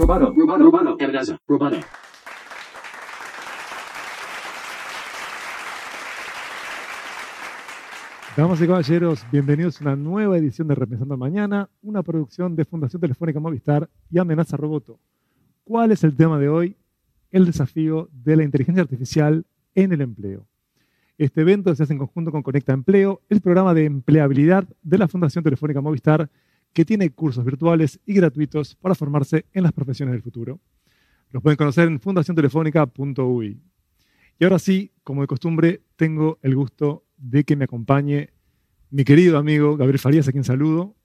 Roboto, roboto, roboto, amenaza, roboto. Damas y caballeros, bienvenidos a una nueva edición de Repensando el Mañana, una producción de Fundación Telefónica Movistar y Amenaza Roboto. ¿Cuál es el tema de hoy? El desafío de la inteligencia artificial en el empleo. Este evento se hace en conjunto con Conecta Empleo, el programa de empleabilidad de la Fundación Telefónica Movistar, que tiene cursos virtuales y gratuitos para formarse en las profesiones del futuro. Los pueden conocer en fundaciontelefónica.ui. Y ahora sí, como de costumbre, tengo el gusto de que me acompañe mi querido amigo Gabriel Farías, a quien saludo.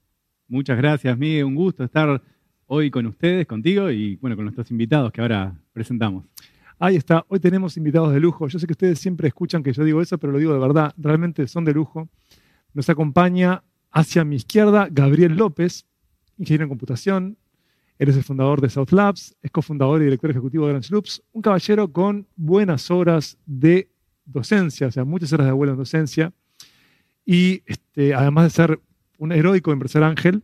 Muchas gracias, Miguel. Un gusto estar hoy con ustedes, contigo y bueno, con nuestros invitados que ahora presentamos. Ahí está, hoy tenemos invitados de lujo. Yo sé que ustedes siempre escuchan que yo digo eso, pero lo digo de verdad, realmente son de lujo. Nos acompaña hacia mi izquierda Gabriel López, ingeniero en computación. Eres el fundador de South Labs, es cofundador y director ejecutivo de Orange Loops, un caballero con buenas horas de docencia, o sea, muchas horas de abuelo en docencia. Y este, además de ser un heroico empresario ángel,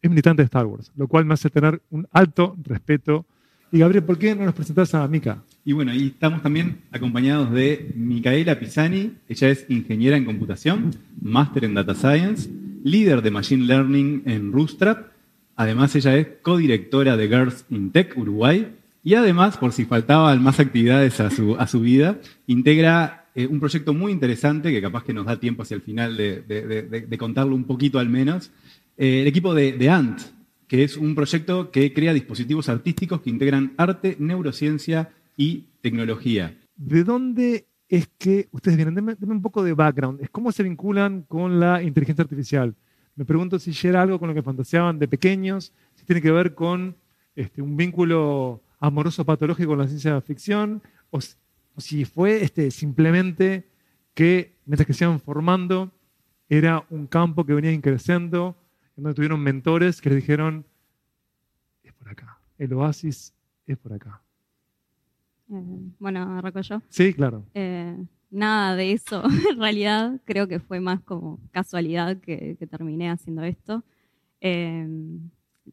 es militante de Star Wars, lo cual me hace tener un alto respeto. Y Gabriel, ¿por qué no nos presentás a Mika? Y bueno, y estamos también acompañados de Micaela Pisani. Ella es ingeniera en computación, máster en data science, líder de machine learning en Rootstrap. Además, ella es codirectora de Girls in Tech Uruguay. Y además, por si faltaban más actividades a su, a su vida, integra eh, un proyecto muy interesante que capaz que nos da tiempo hacia el final de, de- contarlo un poquito al menos. Eh, el equipo de ANT, que es un proyecto que crea dispositivos artísticos que integran arte, neurociencia y tecnología. ¿De dónde es que ustedes vienen? Denme, un poco de background. Es ¿Cómo se vinculan con la inteligencia artificial? Me pregunto si era algo con lo que fantaseaban de pequeños, si tiene que ver con este, un vínculo amoroso patológico con la ciencia ficción, o, si fue este, simplemente que mientras que se iban formando era un campo que venía creciendo, en donde tuvieron mentores que les dijeron, es por acá, el oasis es por acá. Eh, bueno, arranco yo. Sí, claro. Eh, nada de eso, en realidad. Creo que fue más como casualidad que, que terminé haciendo esto. Eh,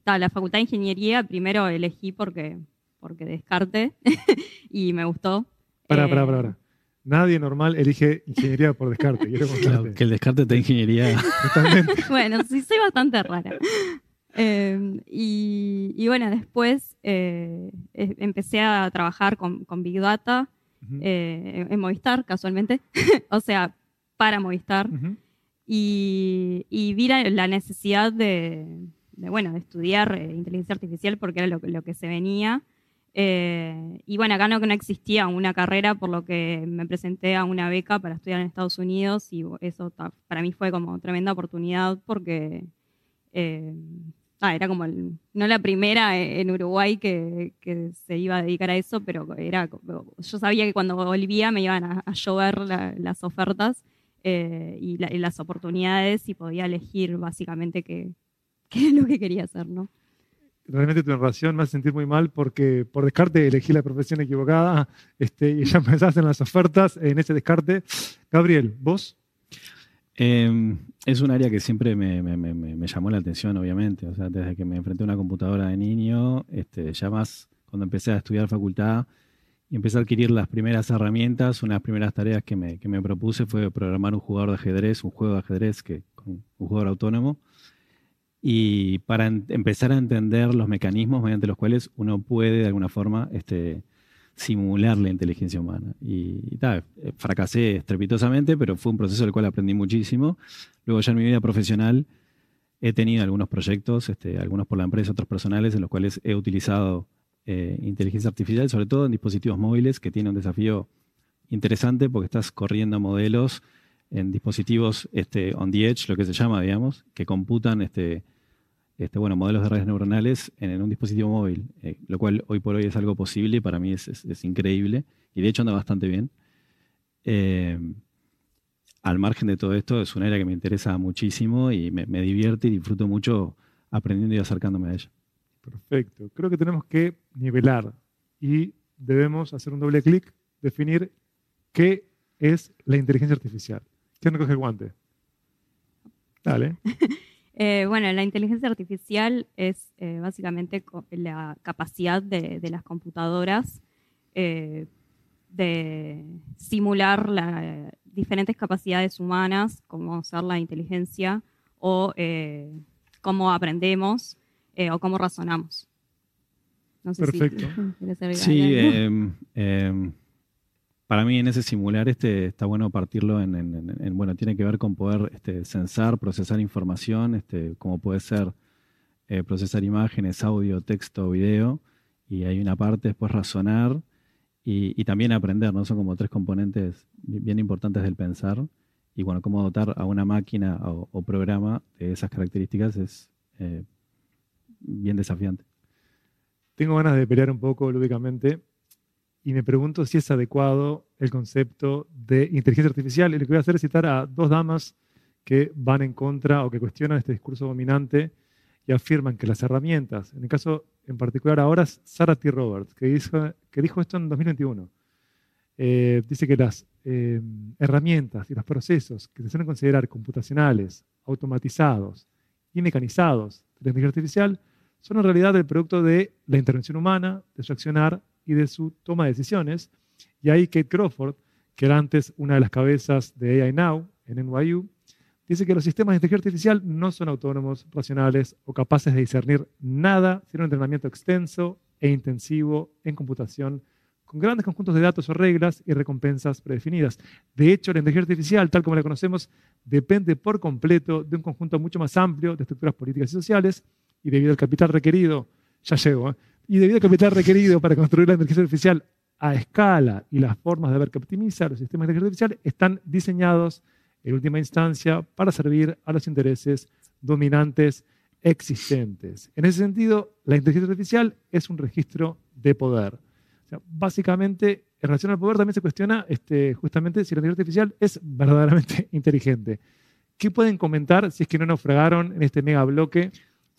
ta, la facultad de ingeniería primero elegí porque, porque descarte y me gustó. Para, Eh, para, para, para. Nadie normal elige ingeniería por descarte. Quiero Claro, contarte. que el descarte de ingeniería. Totalmente. bueno, sí, soy bastante rara. Eh, y, y bueno, después eh, empecé a trabajar con, con Big Data Ujú. eh, en Movistar, casualmente. o sea, para Movistar. Ujú. y, y vi la, la necesidad de, de, bueno, de estudiar eh, inteligencia artificial porque era lo, lo que se venía. Eh, y bueno, acá no, no existía una carrera, por lo que me presenté a una beca para estudiar en Estados Unidos y eso para mí fue como tremenda oportunidad porque eh, ah, era como el- no la primera e- en Uruguay que, que se iba a dedicar a eso, pero era yo sabía que cuando volvía me iban a, a llover la- las ofertas eh, y, la- y las oportunidades y podía elegir básicamente qué, qué es lo que quería hacer, ¿no? Realmente tu narración me hace sentir muy mal porque por descarte elegí la profesión equivocada este, y ya empezaste en las ofertas en ese descarte. Gabriel, ¿vos? Eh, es un área que siempre me, llamó la atención, obviamente. O sea, desde que me enfrenté a una computadora de niño, este, ya más cuando empecé a estudiar facultad y empecé a adquirir las primeras herramientas, una de las primeras tareas que me, que me propuse fue programar un jugador de ajedrez, un juego de ajedrez, que, con un jugador autónomo. Y para empezar a entender los mecanismos mediante los cuales uno puede, de alguna forma, este, simular la inteligencia humana. Y, eh, fracasé estrepitosamente, pero fue un proceso del cual aprendí muchísimo. Luego ya en mi vida profesional he tenido algunos proyectos, este, algunos por la empresa, otros personales, en los cuales he utilizado eh, inteligencia artificial, sobre todo en dispositivos móviles, que tiene un desafío interesante porque estás corriendo modelos en dispositivos este, on the edge, lo que se llama, digamos, que computan este, este, bueno, modelos de redes neuronales en, en un dispositivo móvil, eh, lo cual hoy por hoy es algo posible y para mí es, es- es increíble y de hecho anda bastante bien. Eh, al margen de todo esto, es un área que me interesa muchísimo y me, me divierte y disfruto mucho aprendiendo y acercándome a ella. Perfecto. Creo que tenemos que nivelar y debemos hacer un doble clic, definir qué es la inteligencia artificial. ¿Quién recoge el guante? Dale. Eh, bueno, la inteligencia artificial es eh, básicamente la capacidad de, de las computadoras eh, de simular la- diferentes capacidades humanas, como ser la inteligencia o eh, cómo aprendemos eh, o cómo razonamos. No sé si Perfecto. quieres agregar Sí, eh, eh, para mí en ese simular este está bueno partirlo en, en- en- en- bueno, tiene que ver con poder este, censar, procesar información, este, como puede ser eh, procesar imágenes, audio, texto, video, y hay una parte después razonar y, también aprender, ¿no? Son como tres componentes bi- bien importantes del pensar. Y bueno, cómo dotar a una máquina o, o programa de esas características es eh, bien desafiante. Tengo ganas de pelear un poco lúdicamente y me pregunto si es adecuado el concepto de inteligencia artificial. Y lo que voy a hacer es citar a dos damas que van en contra o que cuestionan este discurso dominante y afirman que las herramientas, en el caso en particular ahora Sarah T. Roberts, que dijo, que dijo esto en 2021. Eh, dice que las eh, herramientas y los procesos que se suelen considerar computacionales, automatizados y mecanizados de la inteligencia artificial son en realidad el producto de la intervención humana, de su accionar y de su toma de decisiones. Y ahí Kate Crawford, que era antes una de las cabezas de AI Now en NYU, dice que los sistemas de inteligencia artificial no son autónomos, racionales o capaces de discernir nada sin un entrenamiento extenso e intensivo en computación con grandes conjuntos de datos o reglas y recompensas predefinidas. De hecho, la inteligencia artificial, tal como la conocemos, depende por completo de un conjunto mucho más amplio de estructuras políticas y sociales y debido al capital requerido, ya llego, ¿eh? Y debido al capital requerido para construir la inteligencia artificial a escala y las formas de ver que optimiza los sistemas de inteligencia artificial están diseñados en última instancia para servir a los intereses dominantes existentes. En ese sentido, la inteligencia artificial es un registro de poder. O sea, básicamente, en relación al poder también se cuestiona este, justamente si la inteligencia artificial es verdaderamente inteligente. ¿Qué pueden comentar si es que no naufragaron en este mega bloque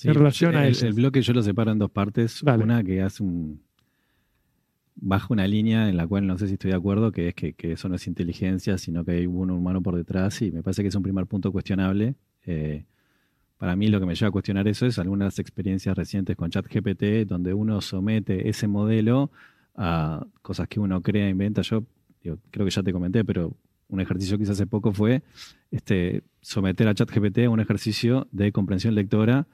en relación a el, eso? el bloque yo lo separo en dos partes. Dale. Una que hace un. baja una línea en la cual no sé si estoy de acuerdo, que es que, que eso no es inteligencia, sino que hay un humano por detrás, y me parece que es un primer punto cuestionable. Eh, para mí lo que me lleva a cuestionar eso es algunas experiencias recientes con ChatGPT, donde uno somete ese modelo a cosas que uno crea, inventa. Yo digo, creo que ya te comenté, pero un ejercicio que hice hace poco fue este, someter a ChatGPT a un ejercicio de comprensión lectora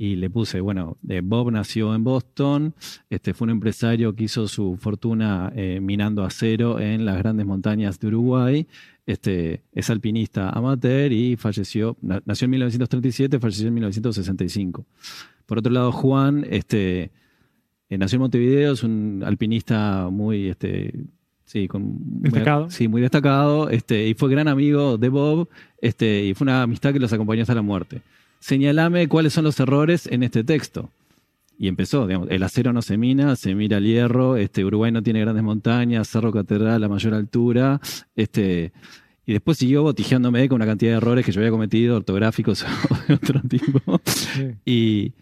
y le puse, bueno, eh, Bob nació en Boston, este, fue un empresario que hizo su fortuna eh, minando acero en las grandes montañas de Uruguay, este, es alpinista amateur y falleció, na- nació en 1937, falleció en 1965. Por otro lado, Juan, este, eh, nació en Montevideo, es un alpinista muy, este, sí, con, muy- Destacado. sí, muy destacado, este, y fue gran amigo de Bob, este, y fue una amistad que los acompañó hasta la muerte. Señalame cuáles son los errores en este texto. Y empezó, digamos, el acero no se mina, se mira el hierro, este, Uruguay no tiene grandes montañas, Cerro Catedral a mayor altura, este, y después siguió botijeándome con una cantidad de errores que yo había cometido, ortográficos o de otro tipo. Sí. Y,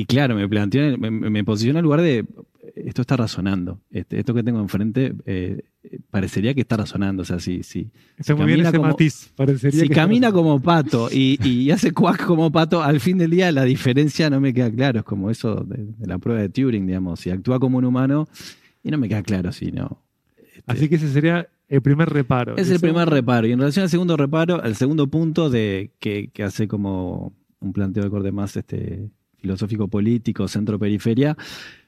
y claro, me planteó, me, me posicionó en el lugar de esto está razonando. Este, esto que tengo enfrente eh, parecería que está razonando. O sea, si, si, Está si muy bien camina ese como- matiz. Parecería si que camina como pato y, y hace cuac como pato, al fin del día la diferencia no me queda claro. Es como eso de, de la prueba de Turing, digamos. Si actúa como un humano y no me queda claro si no. Este, Así que ese sería el primer reparo. es el primer reparo. Y en relación al segundo reparo, al segundo punto de que, que hace como un planteo de corte más este, filosófico político, centro-periferia,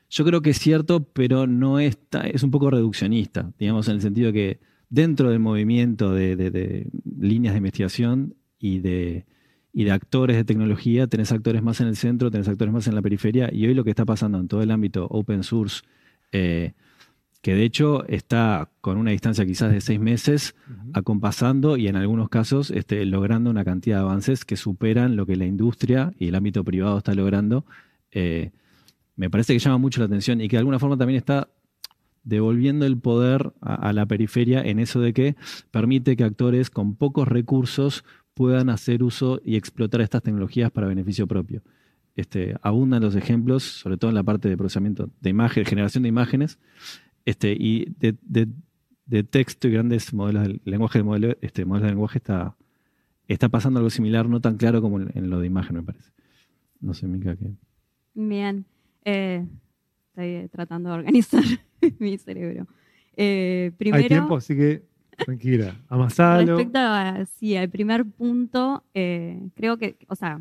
yo creo que es cierto, pero no es, ta- es un poco reduccionista, digamos, en el sentido que dentro del movimiento de, de- de líneas de investigación y de, y de actores de tecnología, tenés actores más en el centro, tenés actores más en la periferia, y hoy lo que está pasando en todo el ámbito open source, eh, que de hecho está con una distancia quizás de seis meses, acompasando y en algunos casos este, logrando una cantidad de avances que superan lo que la industria y el ámbito privado está logrando. Eh, me parece que llama mucho la atención y que de alguna forma también está devolviendo el poder a, a la periferia en eso de que permite que actores con pocos recursos puedan hacer uso y explotar estas tecnologías para beneficio propio. Este, abundan los ejemplos, sobre todo en la parte de procesamiento de imagen, generación de imágenes, este, y de, de- de texto y grandes modelos de lenguaje de modelo, este, modelos de lenguaje está, está pasando algo similar, no tan claro como en, en lo de imagen, me parece. No sé, Mica, qué. Bien. Eh, estoy tratando de organizar mi cerebro. Eh, primero, Hay tiempo, así que tranquila. Amasalo. respecto a, sí, al primer punto, eh, creo que, o sea,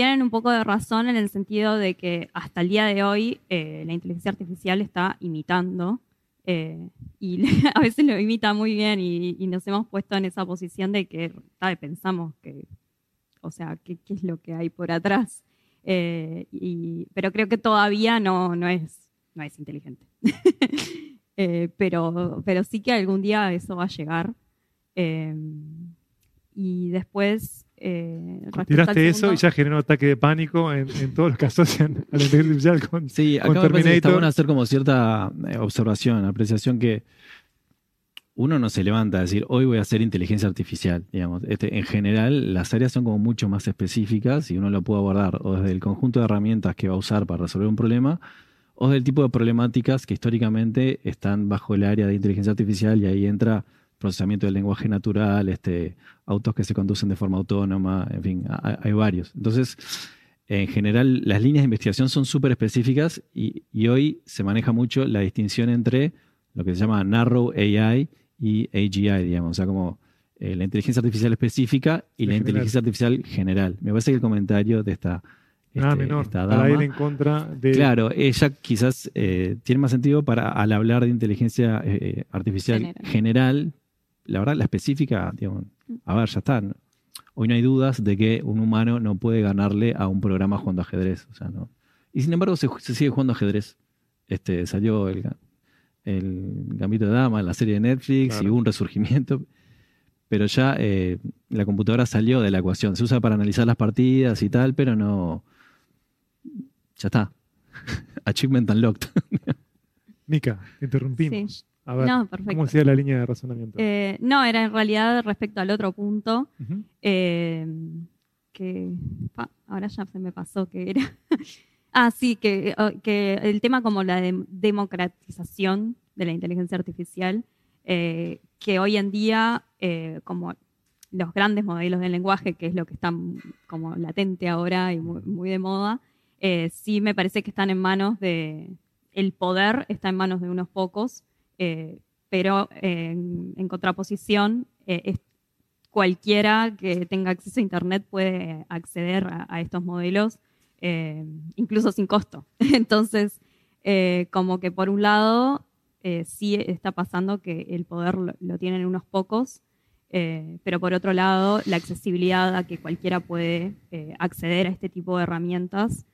tienen un poco de razón en el sentido de que hasta el día de hoy eh, la inteligencia artificial está imitando eh, y a veces lo imita muy bien y, nos hemos puesto en esa posición de que pensamos que, o sea, ¿qué, es lo que hay por atrás? Eh, y- pero creo que todavía no, no, es, no es inteligente. Eh, pero, pero sí que algún día eso va a llegar. Y después... Eh, Tiraste eso segundo- y ya generó ataque de pánico en, en todos los que asocian a la inteligencia artificial con. Sí, con acá me parece que está Terminator. bueno hacer como cierta eh, observación, apreciación que uno no se levanta a decir, hoy voy a hacer inteligencia artificial, digamos. Este, en general, las áreas son como mucho más específicas y uno lo puede abordar o desde el conjunto de herramientas que va a usar para resolver un problema o del tipo de problemáticas que históricamente están bajo el área de inteligencia artificial y ahí entra procesamiento del lenguaje natural, este, autos que se conducen de forma autónoma, en fin, ha- hay varios. Entonces, en general, las líneas de investigación son súper específicas y, y hoy se maneja mucho la distinción entre lo que se llama narrow AI y AGI, digamos, o sea, como eh, la inteligencia artificial específica y La la general. inteligencia artificial general. Me parece que el comentario de esta, Nada este, menor. esta Para dama- ir en contra de. Claro, ella quizás eh, tiene más sentido para al hablar de inteligencia eh, artificial General. general. La verdad, la específica, digamos, a ver, ya está. ¿no? Hoy no hay dudas de que un humano no puede ganarle a un programa jugando ajedrez. O sea, no. Y sin embargo, se, se sigue jugando ajedrez. Este, salió el, ga- el Gambito de Dama en la serie de Netflix y hubo un resurgimiento. Pero ya eh, la computadora salió de la ecuación. Se usa para analizar las partidas y tal, pero no. Ya está. Achievement unlocked. Mica, te interrumpimos. A ver, No, perfecto. ¿cómo sigue la línea de razonamiento? Eh, no, era en realidad respecto al otro punto, eh, que pa, ahora ya se me pasó que era. ah, sí, que, oh, que el tema como la dem- democratización de la inteligencia artificial, eh, que hoy en día, como los grandes modelos de lenguaje, que es lo que está como latente ahora y muy, muy de moda, sí me parece que están en manos de, el poder está en manos de unos pocos, pero eh, en, en contraposición, eh, cualquiera que tenga acceso a Internet puede acceder a, estos modelos, eh, incluso sin costo. Entonces, como que por un lado, sí está pasando que el poder lo, tienen unos pocos, pero por otro lado, la accesibilidad a que cualquiera puede acceder a este tipo de herramientas.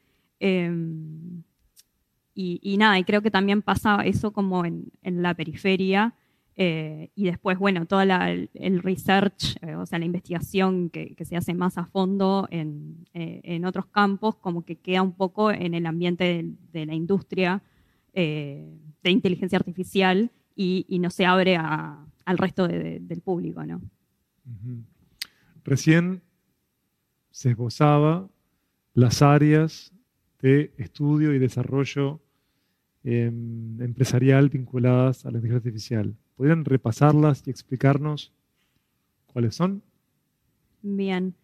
Y, nada, y creo que también pasa eso como en, en la periferia. eh, y después, bueno, todo el, research, eh, o sea, la investigación que, que se hace más a fondo en, eh, en otros campos, como que queda un poco en el ambiente de, la industria de inteligencia artificial y, no se abre al resto de- de- del público, ¿no? Recién se esbozaba las áreas de estudio y desarrollo em, empresarial vinculadas a la inteligencia artificial. ¿Podrían repasarlas y explicarnos cuáles son? Bien.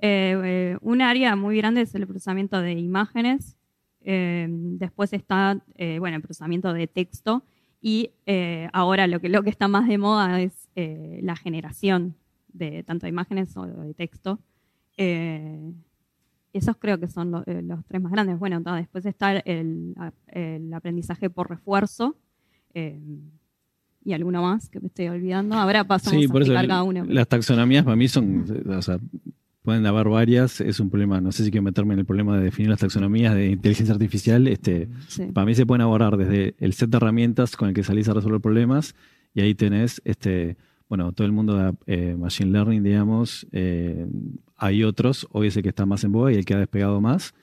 Eh, eh, un área muy grande es el procesamiento de imágenes. Eh, después está, eh, bueno, el procesamiento de texto. Y eh, ahora lo que, lo que está más de moda es eh, la generación de tanto de imágenes o de texto. Eh, esos creo que son lo- eh, los tres más grandes. Bueno, ta, después está el, el aprendizaje por refuerzo. eh, y alguno más que me estoy olvidando. Ahora pasamos Sí, a por eso cada uno. las taxonomías para mí son, o sea, pueden haber varias, es un problema, no sé si quiero meterme en el problema de definir las taxonomías de inteligencia artificial, este, Sí. para mí se pueden abordar desde el set de herramientas con el que salís a resolver problemas y ahí tenés, este, bueno, todo el mundo de eh, Machine Learning, digamos, eh, hay otros, hoy es el que está más en boga y el que ha despegado más,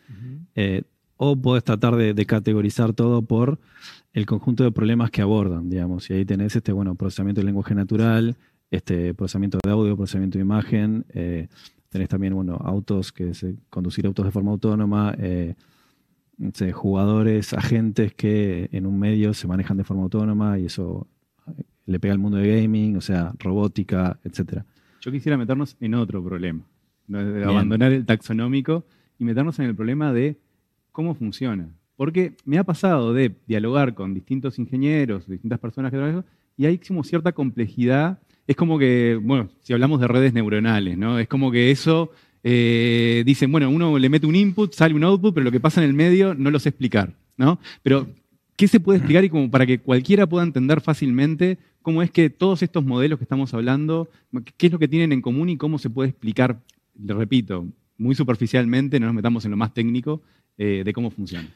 eh, o podés tratar de, de categorizar todo por el conjunto de problemas que abordan, digamos, y ahí tenés, este, bueno, procesamiento del lenguaje natural, este, procesamiento de audio, procesamiento de imagen, eh, tenés también, bueno, autos, que es conducir autos de forma autónoma, eh, jugadores, agentes que en un medio se manejan de forma autónoma y eso eh, le pega al mundo de gaming, o sea, robótica, etcétera. Yo quisiera meternos en otro problema. Abandonar el taxonómico y meternos en el problema de cómo funciona. Porque me ha pasado de dialogar con distintos ingenieros, distintas personas que trabajan, y hay como cierta complejidad. Es como que, bueno, si hablamos de redes neuronales, ¿no? Es como que eso, eh, dicen, bueno, uno le mete un input, sale un output, pero lo que pasa en el medio no lo sé explicar, ¿no? Pero, ¿qué se puede explicar y como para que cualquiera pueda entender fácilmente cómo es que todos estos modelos que estamos hablando, qué es lo que tienen en común y cómo se puede explicar, le repito, muy superficialmente, no nos metamos en lo más técnico, eh, de cómo funciona.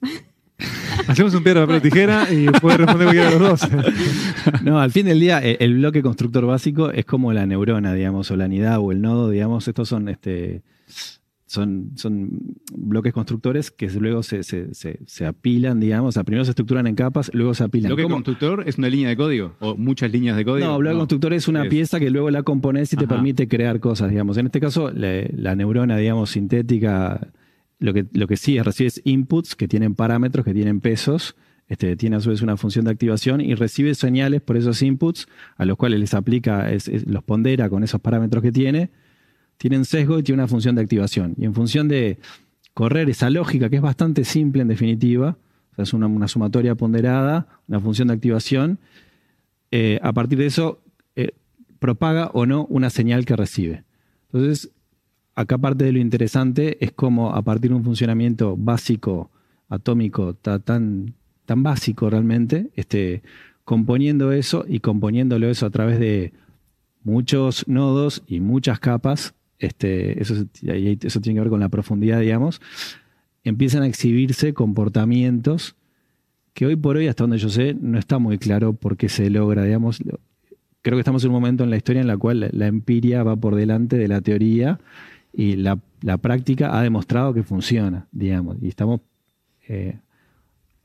Hacemos un piedra, papel o tijera y puede responder cualquiera de los dos. No, al fin del día, eh, el bloque constructor básico es como la neurona, digamos, o la unidad o el nodo, digamos. Estos son, este, son, son bloques constructores que luego se, se- se- se apilan, digamos. O sea, primero se estructuran en capas, luego se apilan. ¿Bloque ¿Cómo? constructor es una línea de código? ¿O muchas líneas de código? No, bloque constructor es una Es- pieza que luego la compones y te permite crear cosas, digamos. En este caso, la, la neurona, digamos, sintética, lo que, lo que sí es, recibes inputs que tienen parámetros, que tienen pesos, este, tiene a su vez una función de activación y recibe señales por esos inputs a los cuales les aplica, es- es- los pondera con esos parámetros que tiene, tienen sesgo y tiene una función de activación. Y en función de correr esa lógica, que es bastante simple en definitiva, es una, una sumatoria ponderada, una función de activación, eh, a partir de eso eh, propaga o no una señal que recibe. Entonces, acá parte de lo interesante es cómo a partir de un funcionamiento básico, atómico, ta- tan, tan básico realmente, este, componiendo eso y componiéndolo eso a través de muchos nodos y muchas capas, este, eso, tiene que ver con la profundidad, digamos, empiezan a exhibirse comportamientos que hoy por hoy, hasta donde yo sé, no está muy claro por qué se logra, digamos. Creo que estamos en un momento en la historia en la cual la, empiria va por delante de la teoría y la, la práctica ha demostrado que funciona, digamos. Y estamos eh,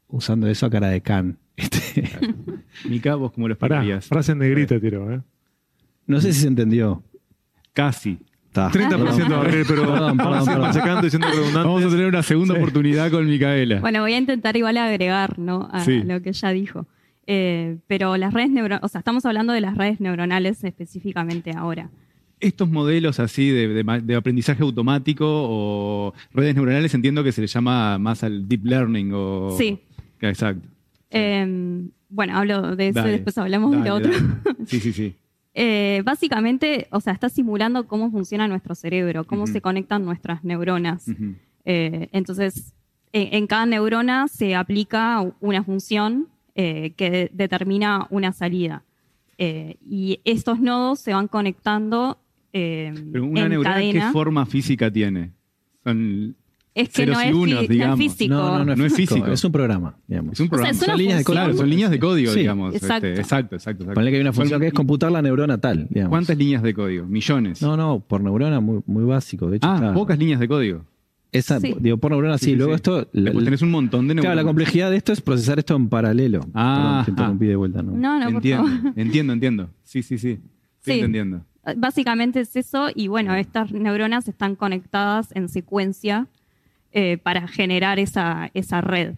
usando eso a cara de can. Este, Mica, vos cómo lo Pará, frase en negrita tiro, ¿eh? no sé si se entendió. Casi. Está. 30% Gabriel, pero Perdón, vamos perdón, perdón. machacando y siendo redundantes. Vamos a tener una segunda Sí. oportunidad con Micaela. Bueno, voy a intentar igual agregar ¿no? a Sí. lo que ella dijo. Eh, pero las redes neuronales, o sea, estamos hablando de las redes neuronales específicamente ahora. Estos modelos así de, de ma- de aprendizaje automático o redes neuronales entiendo que se le llama más al deep learning o... Sí. Exacto. Eh, bueno, hablo de eso Dale, y después hablamos de lo otro. dale. Sí, sí, sí. Eh, básicamente, o sea, está simulando cómo funciona nuestro cerebro, cómo se conectan nuestras neuronas. Eh, entonces, en, en cada neurona se aplica una función eh, que de- determina una salida. Y estos nodos se van conectando Pero una en neurona, cadena. ¿qué forma física tiene? Son, es que ceros no y es, unos, digamos. físico. No, no, no es, No es físico. Es un programa, digamos. es un programa. son líneas de código. Claro, son líneas de código, Sí, digamos. exacto. Este, exacto, exacto, exacto. Ponle que hay una función ¿Cuántas- que es computar la neurona tal, digamos. ¿Cuántas líneas de código? Millones. No, no, por neurona muy, muy básico. De hecho, ah, está- pocas líneas de código. Esa, Sí. Digo, por neurona sí. Luego sí. esto. la- tenés un montón de neuronas. claro, la complejidad de esto es procesar esto en paralelo. Ah, Perdón, te interrumpí de vuelta. ¿no? No, no, por entiendo, favor. entiendo, entiendo. Sí, sí, sí. Estoy Sí. entendiendo. Básicamente es eso, y bueno, estas neuronas están conectadas en secuencia eh, para generar esa, esa red.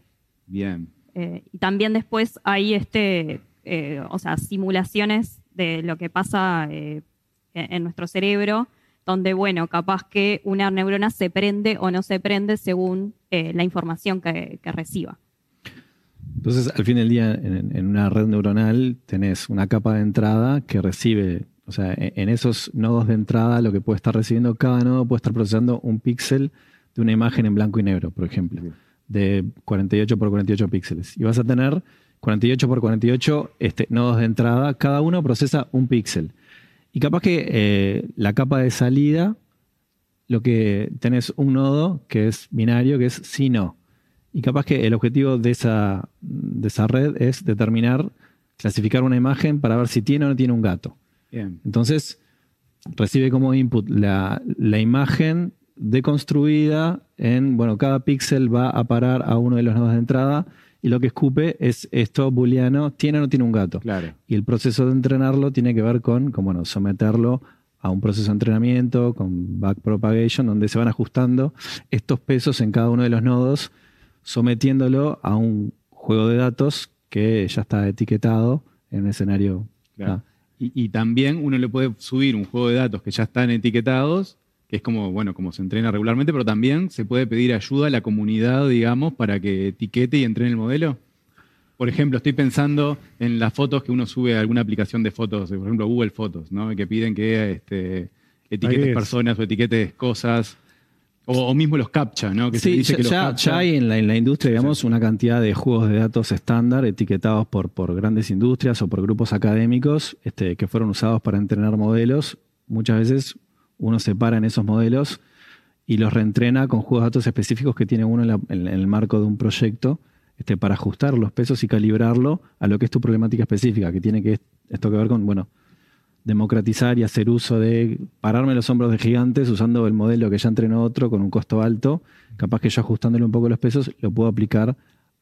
Bien. Eh, y también después hay este, eh, o sea, simulaciones de lo que pasa en nuestro cerebro, donde, bueno, capaz que una neurona se prende o no se prende según la información que, que reciba. Entonces, al fin del día, en, en una red neuronal tenés una capa de entrada que recibe, o sea, en, en esos nodos de entrada lo que puede estar recibiendo cada nodo puede estar procesando un píxel de una imagen en blanco y negro, por ejemplo, Sí. de 48 por 48 píxeles. Y vas a tener 48 por 48 este, nodos de entrada, cada uno procesa un píxel. Y capaz que eh, la capa de salida, lo que tenés un nodo que es binario, que es sí-no. Y capaz que el objetivo de esa, de esa red es determinar, clasificar una imagen para ver si tiene o no tiene un gato. Bien. Entonces, recibe como input la, la imagen deconstruida en, bueno, cada píxel va a parar a uno de los nodos de entrada y lo que escupe es esto booleano, ¿tiene o no tiene un gato? Claro. Y el proceso de entrenarlo tiene que ver con, con, bueno, someterlo a un proceso de entrenamiento, con backpropagation, donde se van ajustando estos pesos en cada uno de los nodos, sometiéndolo a un juego de datos que ya está etiquetado en un escenario. Claro. Y, y también uno le puede subir un juego de datos que ya están etiquetados, que es como, bueno, como se entrena regularmente, pero también se puede pedir ayuda a la comunidad, digamos, para que etiquete y entrene el modelo. Por ejemplo, estoy pensando en las fotos que uno sube a alguna aplicación de fotos, por ejemplo, Google Fotos, ¿no? Que piden que este, etiquetes es. personas o etiquetes cosas. O, o mismo los captcha, ¿no? Que se Sí, dice ya, que los ya- captcha- ya hay en la, en la industria, digamos, una cantidad de juegos de datos estándar etiquetados por, por grandes industrias o por grupos académicos este, que fueron usados para entrenar modelos. Muchas veces uno separa en esos modelos y los reentrena con juegos de datos específicos que tiene uno en, el marco de un proyecto este, para ajustar los pesos y calibrarlo a lo que es tu problemática específica, que tiene que esto que ver con, bueno, democratizar y hacer uso de pararme los hombros de gigantes usando el modelo que ya entrenó otro con un costo alto, capaz que yo ajustándole un poco los pesos lo puedo aplicar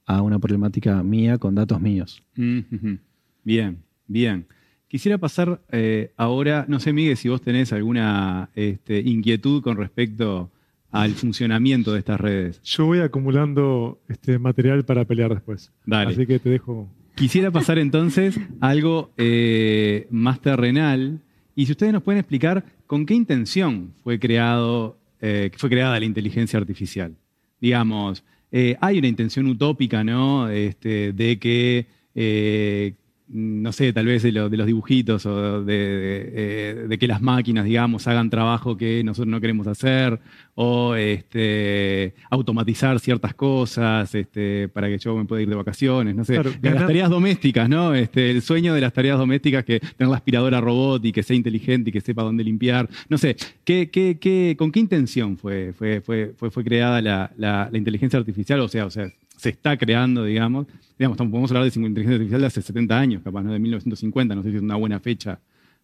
a una problemática mía con datos míos. Mm. Bien, bien. Quisiera pasar eh, ahora, no sé, Miguel, si vos tenés alguna este, inquietud con respecto al funcionamiento de estas redes. Yo voy acumulando este material para pelear después. Dale. Así que te dejo. Quisiera pasar entonces a algo eh, más terrenal y si ustedes nos pueden explicar con qué intención fue creado, eh, fue creada la inteligencia artificial. Digamos, eh, hay una intención utópica, ¿no? Este, de que no sé, tal vez de, lo- de los dibujitos o de, de, eh, de que las máquinas, digamos, hagan trabajo que nosotros no queremos hacer o este, automatizar ciertas cosas este, para que yo me pueda ir de vacaciones, no sé, Claro, las tareas domésticas, ¿no? Este, el sueño de las tareas domésticas, que tener la aspiradora robot y que sea inteligente y que sepa dónde limpiar, no sé, ¿qué, qué, qué- con qué intención fue, fue, fue, fue, fue creada la, la- la inteligencia artificial? O sea, o sea, se está creando, digamos, digamos, podemos hablar de inteligencia artificial de hace 70 años, capaz, ¿no? De 1950, no sé si es una buena fecha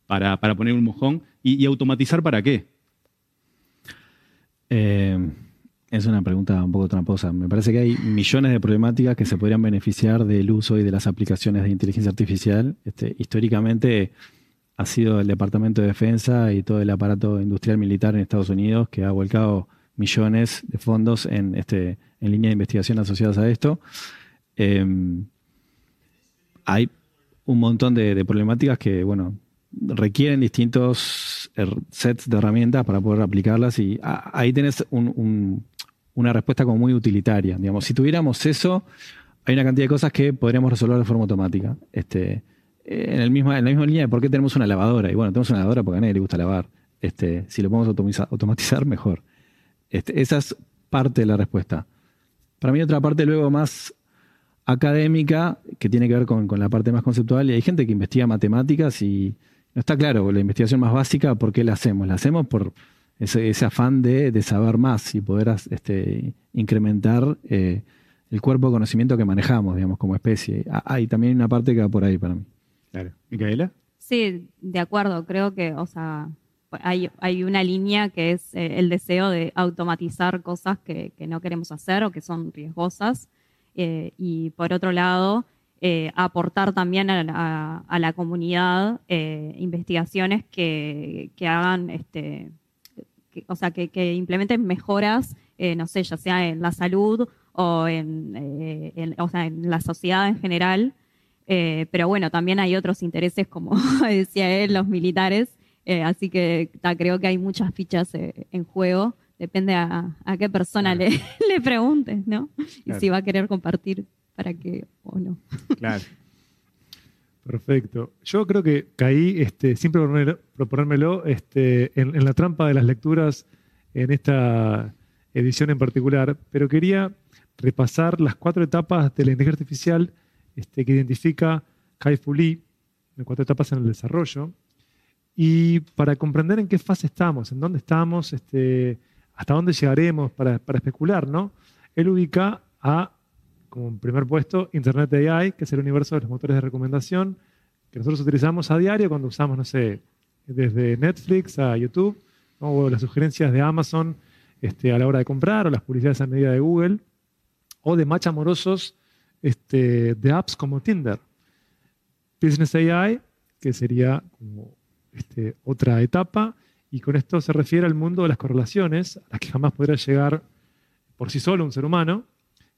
para, para poner un mojón. ¿Y, y automatizar para qué? Eh, es una pregunta un poco tramposa. Me parece que hay millones de problemáticas que se podrían beneficiar del uso y de las aplicaciones de inteligencia artificial. Este, históricamente ha sido el Departamento de Defensa y todo el aparato industrial militar en Estados Unidos que ha volcado millones de fondos en, este, en línea de investigación asociadas a esto. Eh, hay un montón de, problemáticas que, bueno, requieren distintos her- sets de herramientas para poder aplicarlas y ahí tenés un- un- una respuesta como muy utilitaria. Digamos, si tuviéramos eso, hay una cantidad de cosas que podríamos resolver de forma automática. Este, eh, en, el misma, en la misma línea de por qué tenemos una lavadora. Y bueno, tenemos una lavadora porque a nadie le gusta lavar. Este, si lo podemos automatizar, mejor. Este, esa es parte de la respuesta. Para mí otra parte luego más académica que tiene que ver con, con la parte más conceptual y hay gente que investiga matemáticas y no está claro la investigación más básica por qué la hacemos. La hacemos por ese, ese afán de, de saber más y poder este, incrementar eh, el cuerpo de conocimiento que manejamos, digamos, como especie. Ah, Hay también una parte que va por ahí para mí. Claro. Micaela. Sí, de acuerdo. Creo que, o sea, hay, una línea que es eh, el deseo de automatizar cosas que, no queremos hacer o que son riesgosas. Eh, y por otro lado, eh, aportar también a la, a la comunidad investigaciones que, hagan, este, que- o sea, que, implementen mejoras, no sé, ya sea en la salud o en, o sea, en la sociedad en general. Pero bueno, también hay otros intereses, como decía él, los militares. Eh, así que ta, creo que hay muchas fichas eh, en juego. Depende a, a qué persona le, le preguntes, ¿no? Y si va a querer compartir para qué o no. Claro. Perfecto. Yo creo que caí, este, sin proponérmelo, este, en, en la trampa de las lecturas en esta edición en particular, pero quería repasar las cuatro etapas de la inteligencia artificial este, que identifica Kai Fu Lee, las cuatro etapas en el desarrollo, y para comprender en qué fase estamos, en dónde estamos, este, hasta dónde llegaremos para, especular, ¿no? Él ubica a como primer puesto Internet AI, que es el universo de los motores de recomendación que nosotros utilizamos a diario cuando usamos, no sé, desde Netflix a YouTube, o las sugerencias de Amazon este, a la hora de comprar, o las publicidades a medida de Google, o de match amorosos este, de apps como Tinder. Business AI, que sería como este, otra etapa, y con esto se refiere al mundo de las correlaciones, a las que jamás podrá llegar por sí solo un ser humano,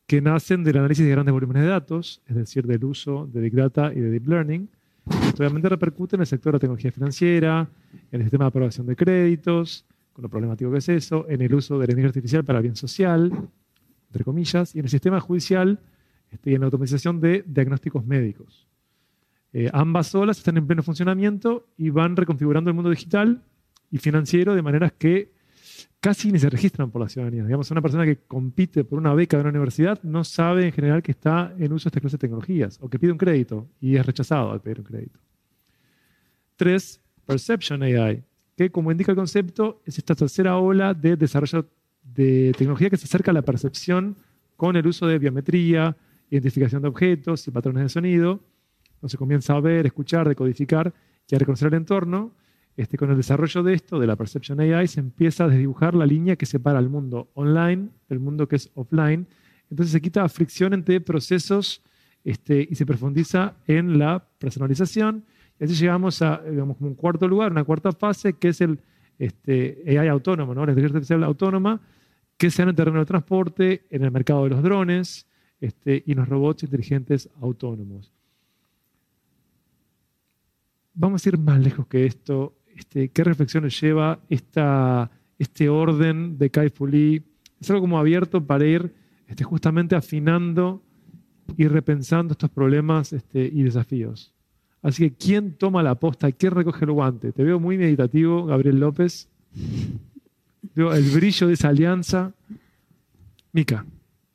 que nacen del análisis de grandes volúmenes de datos, es decir, del uso de Big Data y de Deep Learning, Esto obviamente repercute en el sector de la tecnología financiera, en el sistema de aprobación de créditos, con lo problemático que es eso, en el uso de la inteligencia artificial para bien social, entre comillas, y en el sistema judicial este, y en la automatización de diagnósticos médicos. Eh, ambas olas están en pleno funcionamiento y van reconfigurando el mundo digital y financiero de maneras que casi ni se registran por la ciudadanía. Digamos, una persona que compite por una beca de una universidad no sabe en general que está en uso de esta clase de tecnologías o que pide un crédito y es rechazado al pedir un crédito. Tres, Perception AI, que como indica el concepto es esta tercera ola de desarrollo de tecnología que se acerca a la percepción con el uso de biometría, identificación de objetos y patrones de sonido. Entonces comienza a ver, escuchar, decodificar y a reconocer el entorno. Este, con el desarrollo de esto, de la Perception AI, se empieza a desdibujar la línea que separa el mundo online del mundo que es offline. Entonces se quita fricción entre procesos este, y se profundiza en la personalización. Y así llegamos a digamos, como un cuarto lugar, una cuarta fase, que es el este, AI autónomo, ¿no? la inteligencia artificial autónoma, que sea en el terreno del transporte, en el mercado de los drones este, y en los robots inteligentes autónomos. Vamos a ir más lejos que esto. Este, ¿Qué reflexiones lleva esta, este orden de Kai Fu Lee? Es algo como abierto para ir este, justamente afinando y repensando estos problemas este, y desafíos. Así que, ¿quién toma la posta? ¿Quién recoge el guante? Te veo muy meditativo, Gabriel López. Veo el brillo de esa alianza. Mica.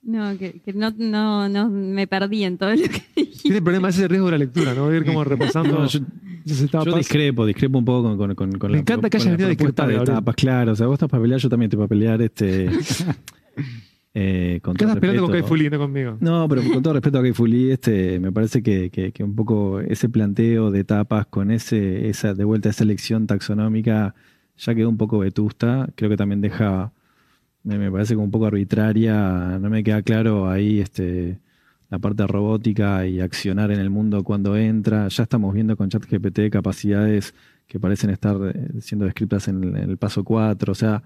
No, que, que no, no, no me perdí en todo lo que dijiste. Tiene problema ese riesgo de la lectura, ¿no? Ir como repasando No, yo, etapas. yo discrepo, discrepo un poco con, con, con, con Me la, encanta que hayas venido discrepar, de etapas, claro. O sea, vos estás para pelear, yo también estoy para pelear. Este, eh, con ¿Qué estás peleando con Kai respeto. Fu Lee, no conmigo? No, pero con todo respeto a Kai Fu Lee, este, me parece que, que- que un poco ese planteo de etapas con ese, esa, de vuelta a esa elección taxonómica ya quedó un poco vetusta. Creo que también deja, me, me parece como un poco arbitraria. No me queda claro ahí este, la parte robótica y accionar en el mundo cuando entra. Ya estamos viendo con ChatGPT capacidades que parecen estar eh, siendo descritas en el, paso 4. O sea,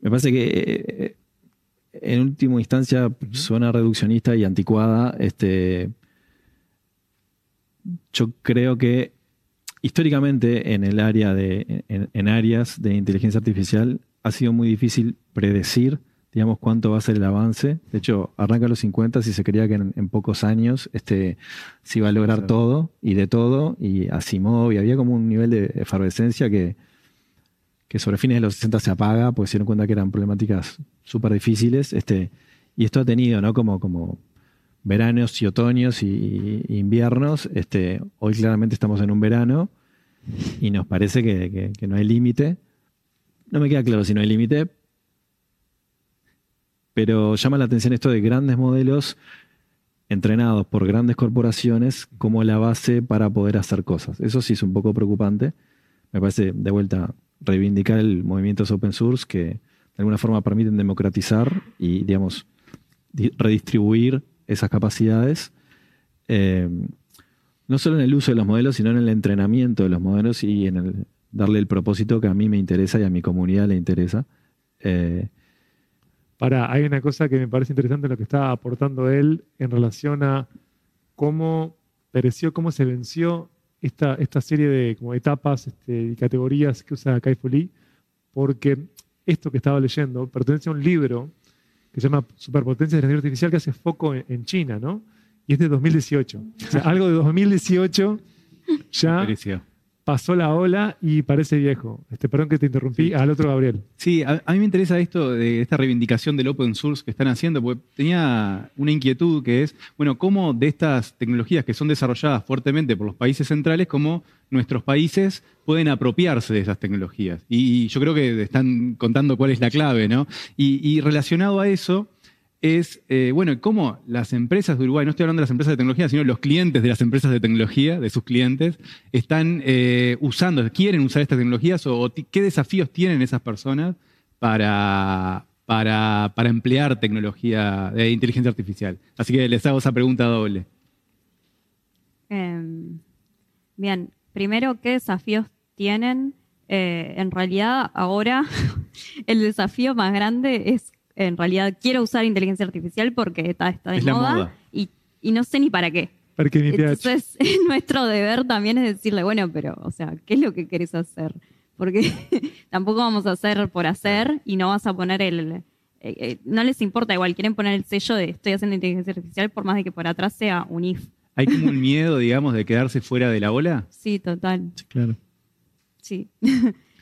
me parece que eh, en última instancia suena reduccionista y anticuada. Este, yo creo que históricamente en el área de, en, en áreas de inteligencia artificial ha sido muy difícil predecir, digamos, cuánto va a ser el avance. De hecho, arranca a los 50 y se creía que en, en pocos años este, se iba a lograr Claro. todo y de todo, y Asimov, y había como un nivel de efervescencia que, que sobre fines de los 60 se apaga, porque se dieron cuenta que eran problemáticas súper difíciles. Este, y esto ha tenido, ¿no? Como, como veranos y otoños y, y inviernos. Este, hoy claramente estamos en un verano y nos parece que, que- que no hay límite. No me queda claro si no hay límite, pero llama la atención esto de grandes modelos entrenados por grandes corporaciones como la base para poder hacer cosas. Eso sí es un poco preocupante. Me parece, de vuelta, reivindicar el movimiento open source que de alguna forma permiten democratizar y, digamos, di- redistribuir esas capacidades. eh, no solo en el uso de los modelos, sino en el entrenamiento de los modelos y en el darle el propósito que a mí me interesa y a mi comunidad le interesa. Eh, Para, hay una cosa que me parece interesante en lo que está aportando él en relación a cómo pereció, cómo se venció esta, esta serie de como etapas este, y categorías que usa Kai Fu Lee, porque esto que estaba leyendo pertenece a un libro que se llama Superpotencia de la Inteligencia Artificial que hace foco en, en China, ¿no? Y es de 2018. O sea, algo de 2018 ya. Pasó la ola y parece viejo. Este, perdón que te interrumpí, al otro Gabriel. Sí, a, a mí me interesa esto de esta reivindicación del open source que están haciendo, porque tenía una inquietud que es, bueno, cómo de estas tecnologías que son desarrolladas fuertemente por los países centrales, cómo nuestros países pueden apropiarse de esas tecnologías. Y, yo creo que están contando cuál es la clave, ¿no? Y, y relacionado a eso es, eh, bueno, cómo las empresas de Uruguay, no estoy hablando de las empresas de tecnología, sino los clientes de las empresas de tecnología, de sus clientes, están eh, usando, quieren usar estas tecnologías o, qué desafíos tienen esas personas para, para, para emplear tecnología de inteligencia artificial. Así que les hago esa pregunta doble. Em, bien, primero, ¿qué desafíos tienen? Eh, en realidad, ahora el desafío más grande es, en realidad, quiero usar inteligencia artificial porque está, está de Es la moda, moda. Y, y no sé ni para qué. Porque mi pH. Entonces, nuestro deber también es decirle, bueno, pero, o sea, ¿qué es lo que querés hacer? Porque tampoco vamos a hacer por hacer y no vas a poner el... eh, eh, no les importa, igual quieren poner el sello de estoy haciendo inteligencia artificial por más de que por atrás sea un if. ¿Hay como un miedo, digamos, de quedarse fuera de la ola? Sí, total, Claro. sí.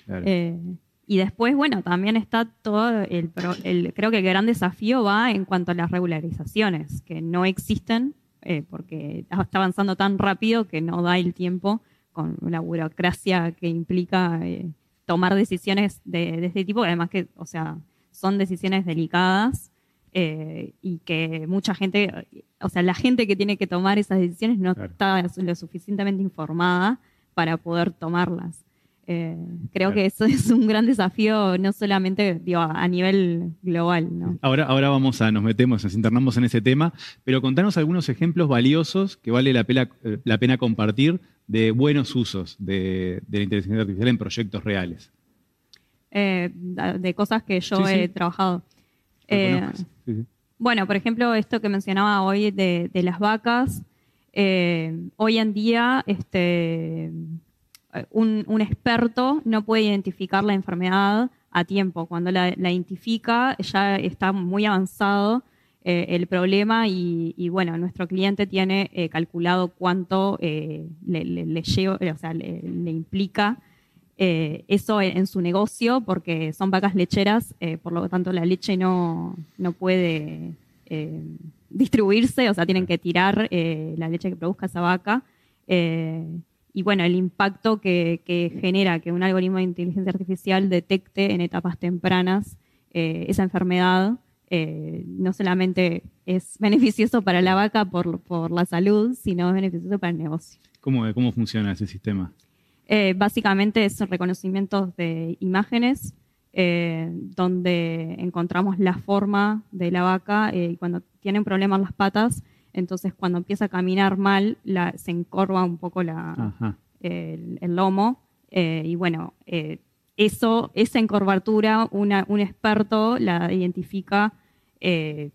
Claro. Eh, y después, bueno, también está todo el, el- creo que el gran desafío va en cuanto a las regularizaciones, que no existen eh, porque está avanzando tan rápido que no da el tiempo con la burocracia que implica eh, tomar decisiones de, de este tipo, además que, o sea, son decisiones delicadas eh, y que mucha gente, o sea, la gente que tiene que tomar esas decisiones no Claro. está lo suficientemente informada para poder tomarlas. Eh, creo Claro. que eso es un gran desafío, no solamente digo, a nivel global, ¿no? Ahora, ahora vamos a, nos metemos, nos internamos en ese tema, pero contanos algunos ejemplos valiosos que vale la pena, eh, la pena compartir de buenos usos de, de la inteligencia artificial en proyectos reales. Eh, de cosas que yo Sí, sí. he trabajado. Eh. Sí. Bueno, por ejemplo, esto que mencionaba hoy de, de las vacas. hoy en día, este, un, experto no puede identificar la enfermedad a tiempo. Cuando la, identifica, ya está muy avanzado eh, el problema y, bueno, nuestro cliente tiene eh, calculado cuánto eh, le, le- o sea, le, implica eso en, su negocio porque son vacas lecheras, por lo tanto la leche no, no puede distribuirse, o sea, tienen que tirar la leche que produzca esa vaca. Y bueno, el impacto que, que genera que un algoritmo de inteligencia artificial detecte en etapas tempranas eh, esa enfermedad, eh, no solamente es beneficioso para la vaca por, por la salud, sino es beneficioso para el negocio. ¿Cómo, ¿Cómo funciona ese sistema? Eh, básicamente son reconocimientos de imágenes eh, donde encontramos la forma de la vaca y cuando tienen problemas las patas, entonces cuando empieza a caminar mal la- se encorva un poco la, el, el lomo eh, y bueno, eh, eso, esa encorvatura una- un experto la identifica eh,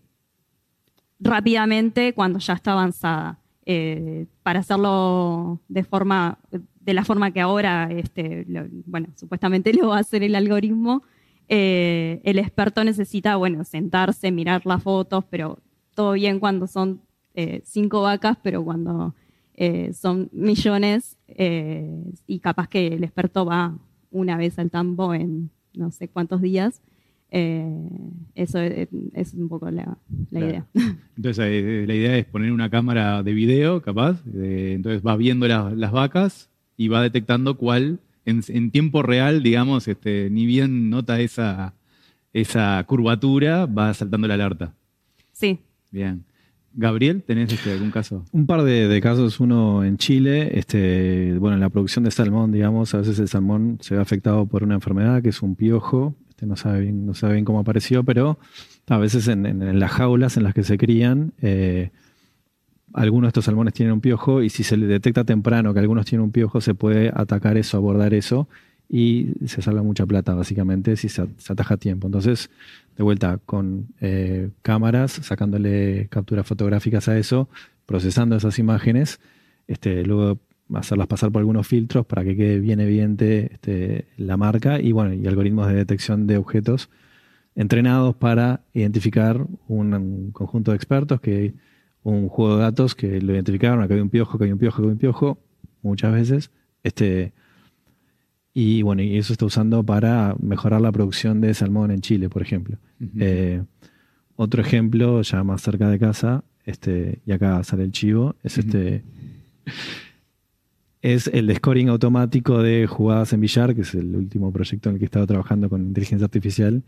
rápidamente cuando ya está avanzada. Para hacerlo de forma de la forma que ahora este, lo- bueno supuestamente lo va a hacer el algoritmo el experto necesita bueno sentarse mirar las fotos pero todo bien cuando son eh, cinco vacas pero cuando eh, son millones eh, y capaz que el experto va una vez al tambo en no sé cuántos días eso es, es un poco la, la Claro. idea Entonces, la idea es poner una cámara de video, capaz. entonces, va viendo la- las vacas y va detectando cuál, en, en tiempo real, digamos, este, ni bien nota esa, esa curvatura, va saltando la alerta. sí Bien. Gabriel, ¿tenés este, algún caso? Un par de, casos, uno en Chile, este, bueno, en la producción de salmón, digamos, a veces el salmón se ve afectado por una enfermedad que es un piojo, este, no sabe bien, cómo apareció, pero a veces en las jaulas en las que se crían, eh, algunos de estos salmones tienen un piojo y si se le detecta temprano que algunos tienen un piojo, se puede atacar eso, abordar eso y se salva mucha plata, básicamente, si se, ataja tiempo. Entonces, de vuelta, con eh, cámaras, sacándole capturas fotográficas a eso, procesando esas imágenes, este, luego hacerlas pasar por algunos filtros para que quede bien evidente este, la marca y bueno, y algoritmos de detección de objetos entrenados para identificar un, un conjunto de expertos que un juego de datos que lo identificaron, acá hay un piojo, acá hay un piojo, acá hay un piojo, muchas veces, este y bueno, y eso está usando para mejorar la producción de salmón en Chile, por ejemplo. Eh, otro ejemplo, ya más cerca de casa, este, y acá sale el chivo, es este. Es el scoring automático de jugadas en billar, que es el último proyecto en el que he estado trabajando con inteligencia artificial.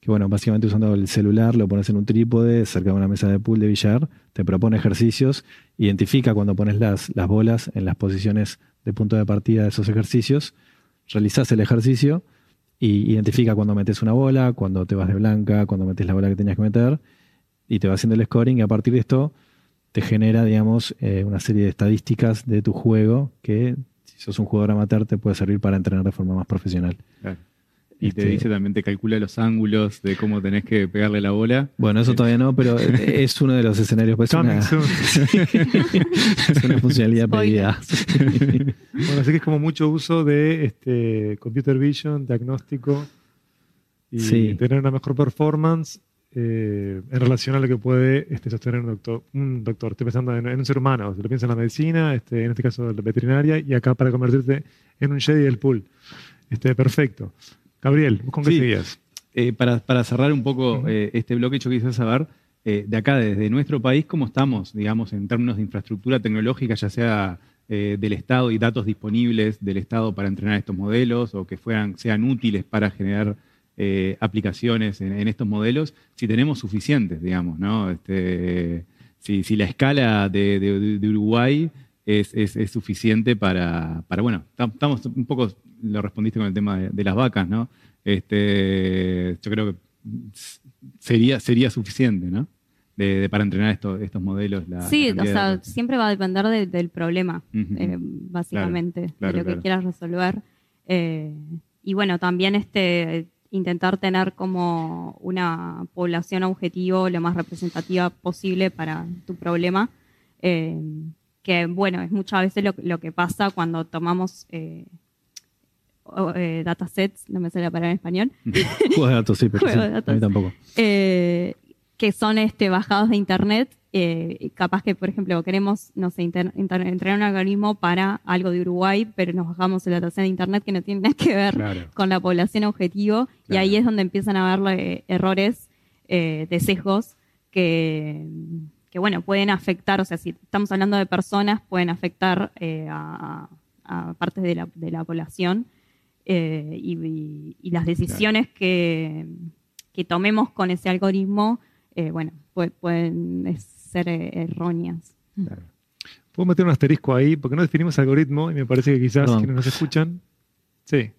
Que bueno, básicamente usando el celular, lo pones en un trípode cerca de una mesa de pool de billar, te propone ejercicios, identifica cuando pones las, las bolas en las posiciones de punto de partida de esos ejercicios, realizas el ejercicio y identifica cuando metes una bola, cuando te vas de blanca, cuando metes la bola que tenías que meter, y te va haciendo el scoring, y a partir de esto te genera, digamos, eh, una serie de estadísticas de tu juego que, si sos un jugador amateur, te puede servir para entrenar de forma más profesional. Claro. Y te Este- dice también, te calcula los ángulos de cómo tenés que pegarle la bola. Bueno, eso todavía no, pero es uno de los escenarios. Pues una, es una funcionalidad pedida. Bueno, así que es como mucho uso de este, computer vision, diagnóstico y Sí. tener una mejor performance eh, en relación a lo que puede este, sostener un doctor. Un doctor. Estoy pensando en, en un ser humano. Si lo piensa en la medicina, este, en este caso la veterinaria, y acá para convertirte en un Jedi del pool. Este, perfecto. Gabriel, ¿vos ¿con qué Sí. seguías? Eh, para, para cerrar un poco eh, este bloque, yo quisiera saber eh, de acá, desde nuestro país, cómo estamos, digamos, en términos de infraestructura tecnológica, ya sea del Estado y datos disponibles del Estado para entrenar estos modelos o que fueran, sean útiles para generar aplicaciones en, en estos modelos, si tenemos suficientes, digamos, ¿no? Este, si, si la escala de, de- de Uruguay es, es- es suficiente para, para, bueno, tam- estamos un poco, lo respondiste con el tema de, de las vacas, ¿no? Este, yo creo que sería, sería suficiente, ¿no? De, de- para entrenar estos, estos modelos. la- sí, la o de sea, siempre va a depender de- del problema, eh, básicamente, claro, de lo claro. que quieras resolver. Eh, y bueno, también este intentar tener como una población objetivo lo más representativa posible para tu problema. eh, que bueno, es muchas veces lo, lo que pasa cuando tomamos eh, o- eh, datasets, no me sale la palabra en español, Juegos de datos, sí, pero sí, de a datos. mí tampoco. eh, que son este, bajados de internet. capaz que, por ejemplo, queremos, no sé, entrenar un algoritmo para algo de Uruguay, pero nos bajamos el dataset de internet que no tiene nada que ver Claro. con la población objetivo. Y ahí es donde empiezan a haber errores de sesgos que, que, bueno, pueden afectar, o sea, si estamos hablando de personas, pueden afectar eh, a, a partes de la, de la población. eh, y, y- y las decisiones que, que tomemos con ese algoritmo, eh, bueno, pue- pueden ser eh, erróneas. Puedo meter un asterisco ahí, porque no definimos algoritmo y me parece que quizás Perdón. quienes nos escuchan. Sí.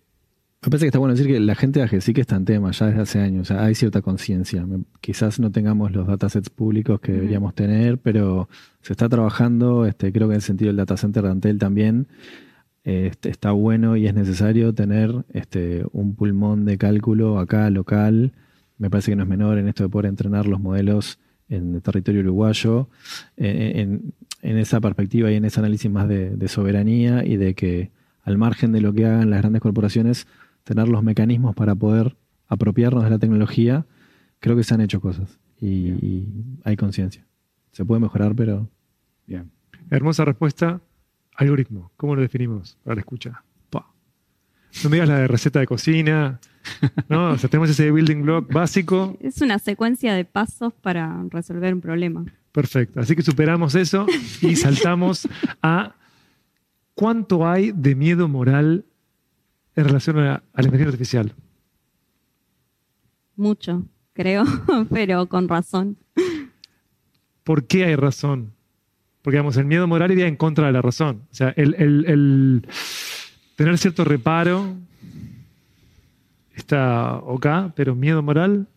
Me parece que está bueno decir que la gente de AGESIC está en tema ya desde hace años. O sea, hay cierta conciencia. Quizás no tengamos los datasets públicos que deberíamos tener, pero se está trabajando. Este, creo que en el sentido del data center de Antel también eh, este, está bueno y es necesario tener este, un pulmón de cálculo acá local. Me parece que no es menor en esto de poder entrenar los modelos en el territorio uruguayo, en, en esa perspectiva y en ese análisis más de, de soberanía y de que al margen de lo que hagan las grandes corporaciones, tener los mecanismos para poder apropiarnos de la tecnología, creo que se han hecho cosas y, y hay conciencia. Se puede mejorar, pero Bien. Hermosa respuesta. Algoritmo. ¿Cómo lo definimos para la escucha? Pa. No me digas la de receta de cocina. No, o sea, tenemos ese building block básico. Es una secuencia de pasos para resolver un problema. Perfecto. Así que superamos eso y saltamos a cuánto hay de miedo moral en relación a, a la inteligencia artificial. Mucho, creo, pero con razón. ¿Por qué hay razón? Porque, digamos, el miedo moral iría en contra de la razón. O sea, el, el- el tener cierto reparo está ok, pero miedo moral,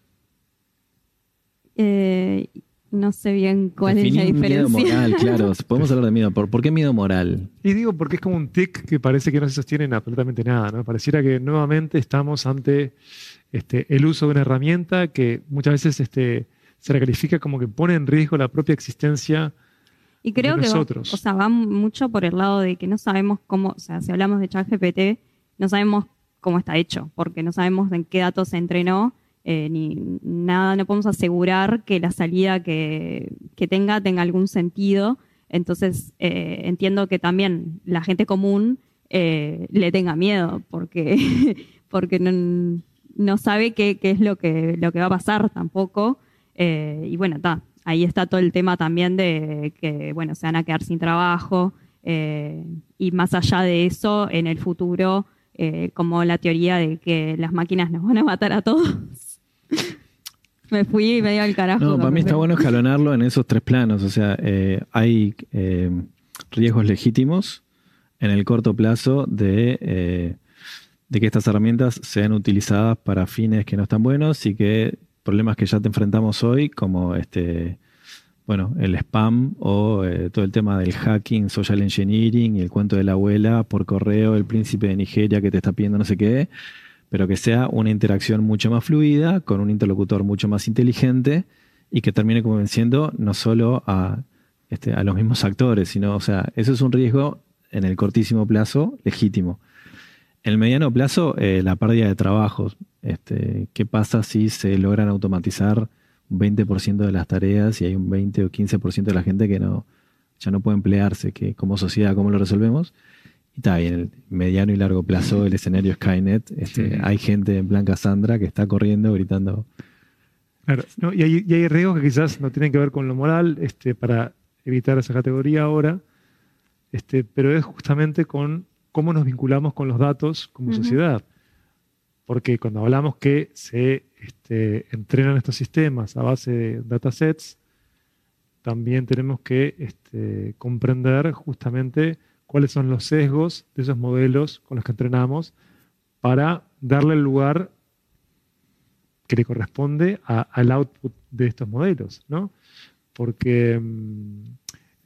Eh, no sé bien cuál es la definir miedo diferencia. moral, claro. Podemos hablar de miedo. ¿Por, por qué miedo moral? Y digo porque es como un tic que parece que no se sostiene en absolutamente nada, ¿no? Pareciera que nuevamente estamos ante este, el uso de una herramienta que muchas veces este, se la califica como que pone en riesgo la propia existencia. Y creo de que va, nosotros. o sea, va mucho por el lado de que no sabemos cómo, o sea, si hablamos de ChatGPT, no sabemos cómo está hecho, porque no sabemos en qué datos se entrenó, eh, ni nada, no podemos asegurar que la salida que, que tenga tenga algún sentido. Entonces, eh, entiendo que también la gente común eh, le tenga miedo, porque, porque no, no sabe qué, qué es lo que, lo que va a pasar tampoco. Eh, y bueno, está. Ahí está todo el tema también de que, bueno, se van a quedar sin trabajo. eh, y más allá de eso, en el futuro, como la teoría de que las máquinas nos van a matar a todos. Me fui medio al carajo. No, para mí está bueno escalonarlo en esos tres planos. O sea, eh, hay eh, riesgos legítimos en el corto plazo de, eh, de que estas herramientas sean utilizadas para fines que no están buenos y que problemas que ya te enfrentamos hoy, como este, bueno, el spam o eh, todo el tema del hacking, social engineering y el cuento de la abuela por correo, el príncipe de Nigeria que te está pidiendo no sé qué, pero que sea una interacción mucho más fluida, con un interlocutor mucho más inteligente y que termine convenciendo no solo a, este, los mismos actores, sino, o sea, eso es un riesgo en el cortísimo plazo legítimo. En el mediano plazo, eh, la pérdida de trabajos. Este, ¿Qué pasa si se logran automatizar un 20% de las tareas y hay un 20 o 15% de la gente que no, ya no puede emplearse? Que como sociedad, ¿cómo lo resolvemos? Y está bien, en el mediano y largo plazo, el escenario Skynet, este, hay gente en plan Cassandra que está corriendo, gritando. Claro, no, y, hay, y hay riesgos que quizás no tienen que ver con lo moral, este, para evitar esa categoría ahora, este, pero es justamente con cómo nos vinculamos con los datos como Ujú. sociedad. Porque cuando hablamos que se este, entrenan estos sistemas a base de datasets, también tenemos que este, comprender justamente cuáles son los sesgos de esos modelos con los que entrenamos para darle el lugar que le corresponde al output de estos modelos, ¿no? Porque mm,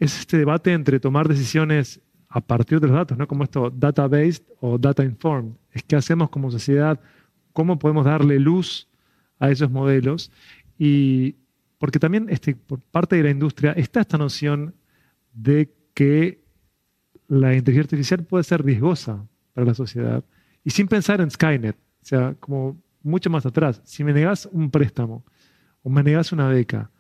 es este debate entre tomar decisiones a partir de los datos, ¿no? Como esto data-based o data-informed. Es qué hacemos como sociedad, cómo podemos darle luz a esos modelos y porque también este, por parte de la industria está esta noción de que la inteligencia artificial puede ser riesgosa para la sociedad y sin pensar en Skynet, o sea, como mucho más atrás. Si me negas un préstamo o me negas una beca,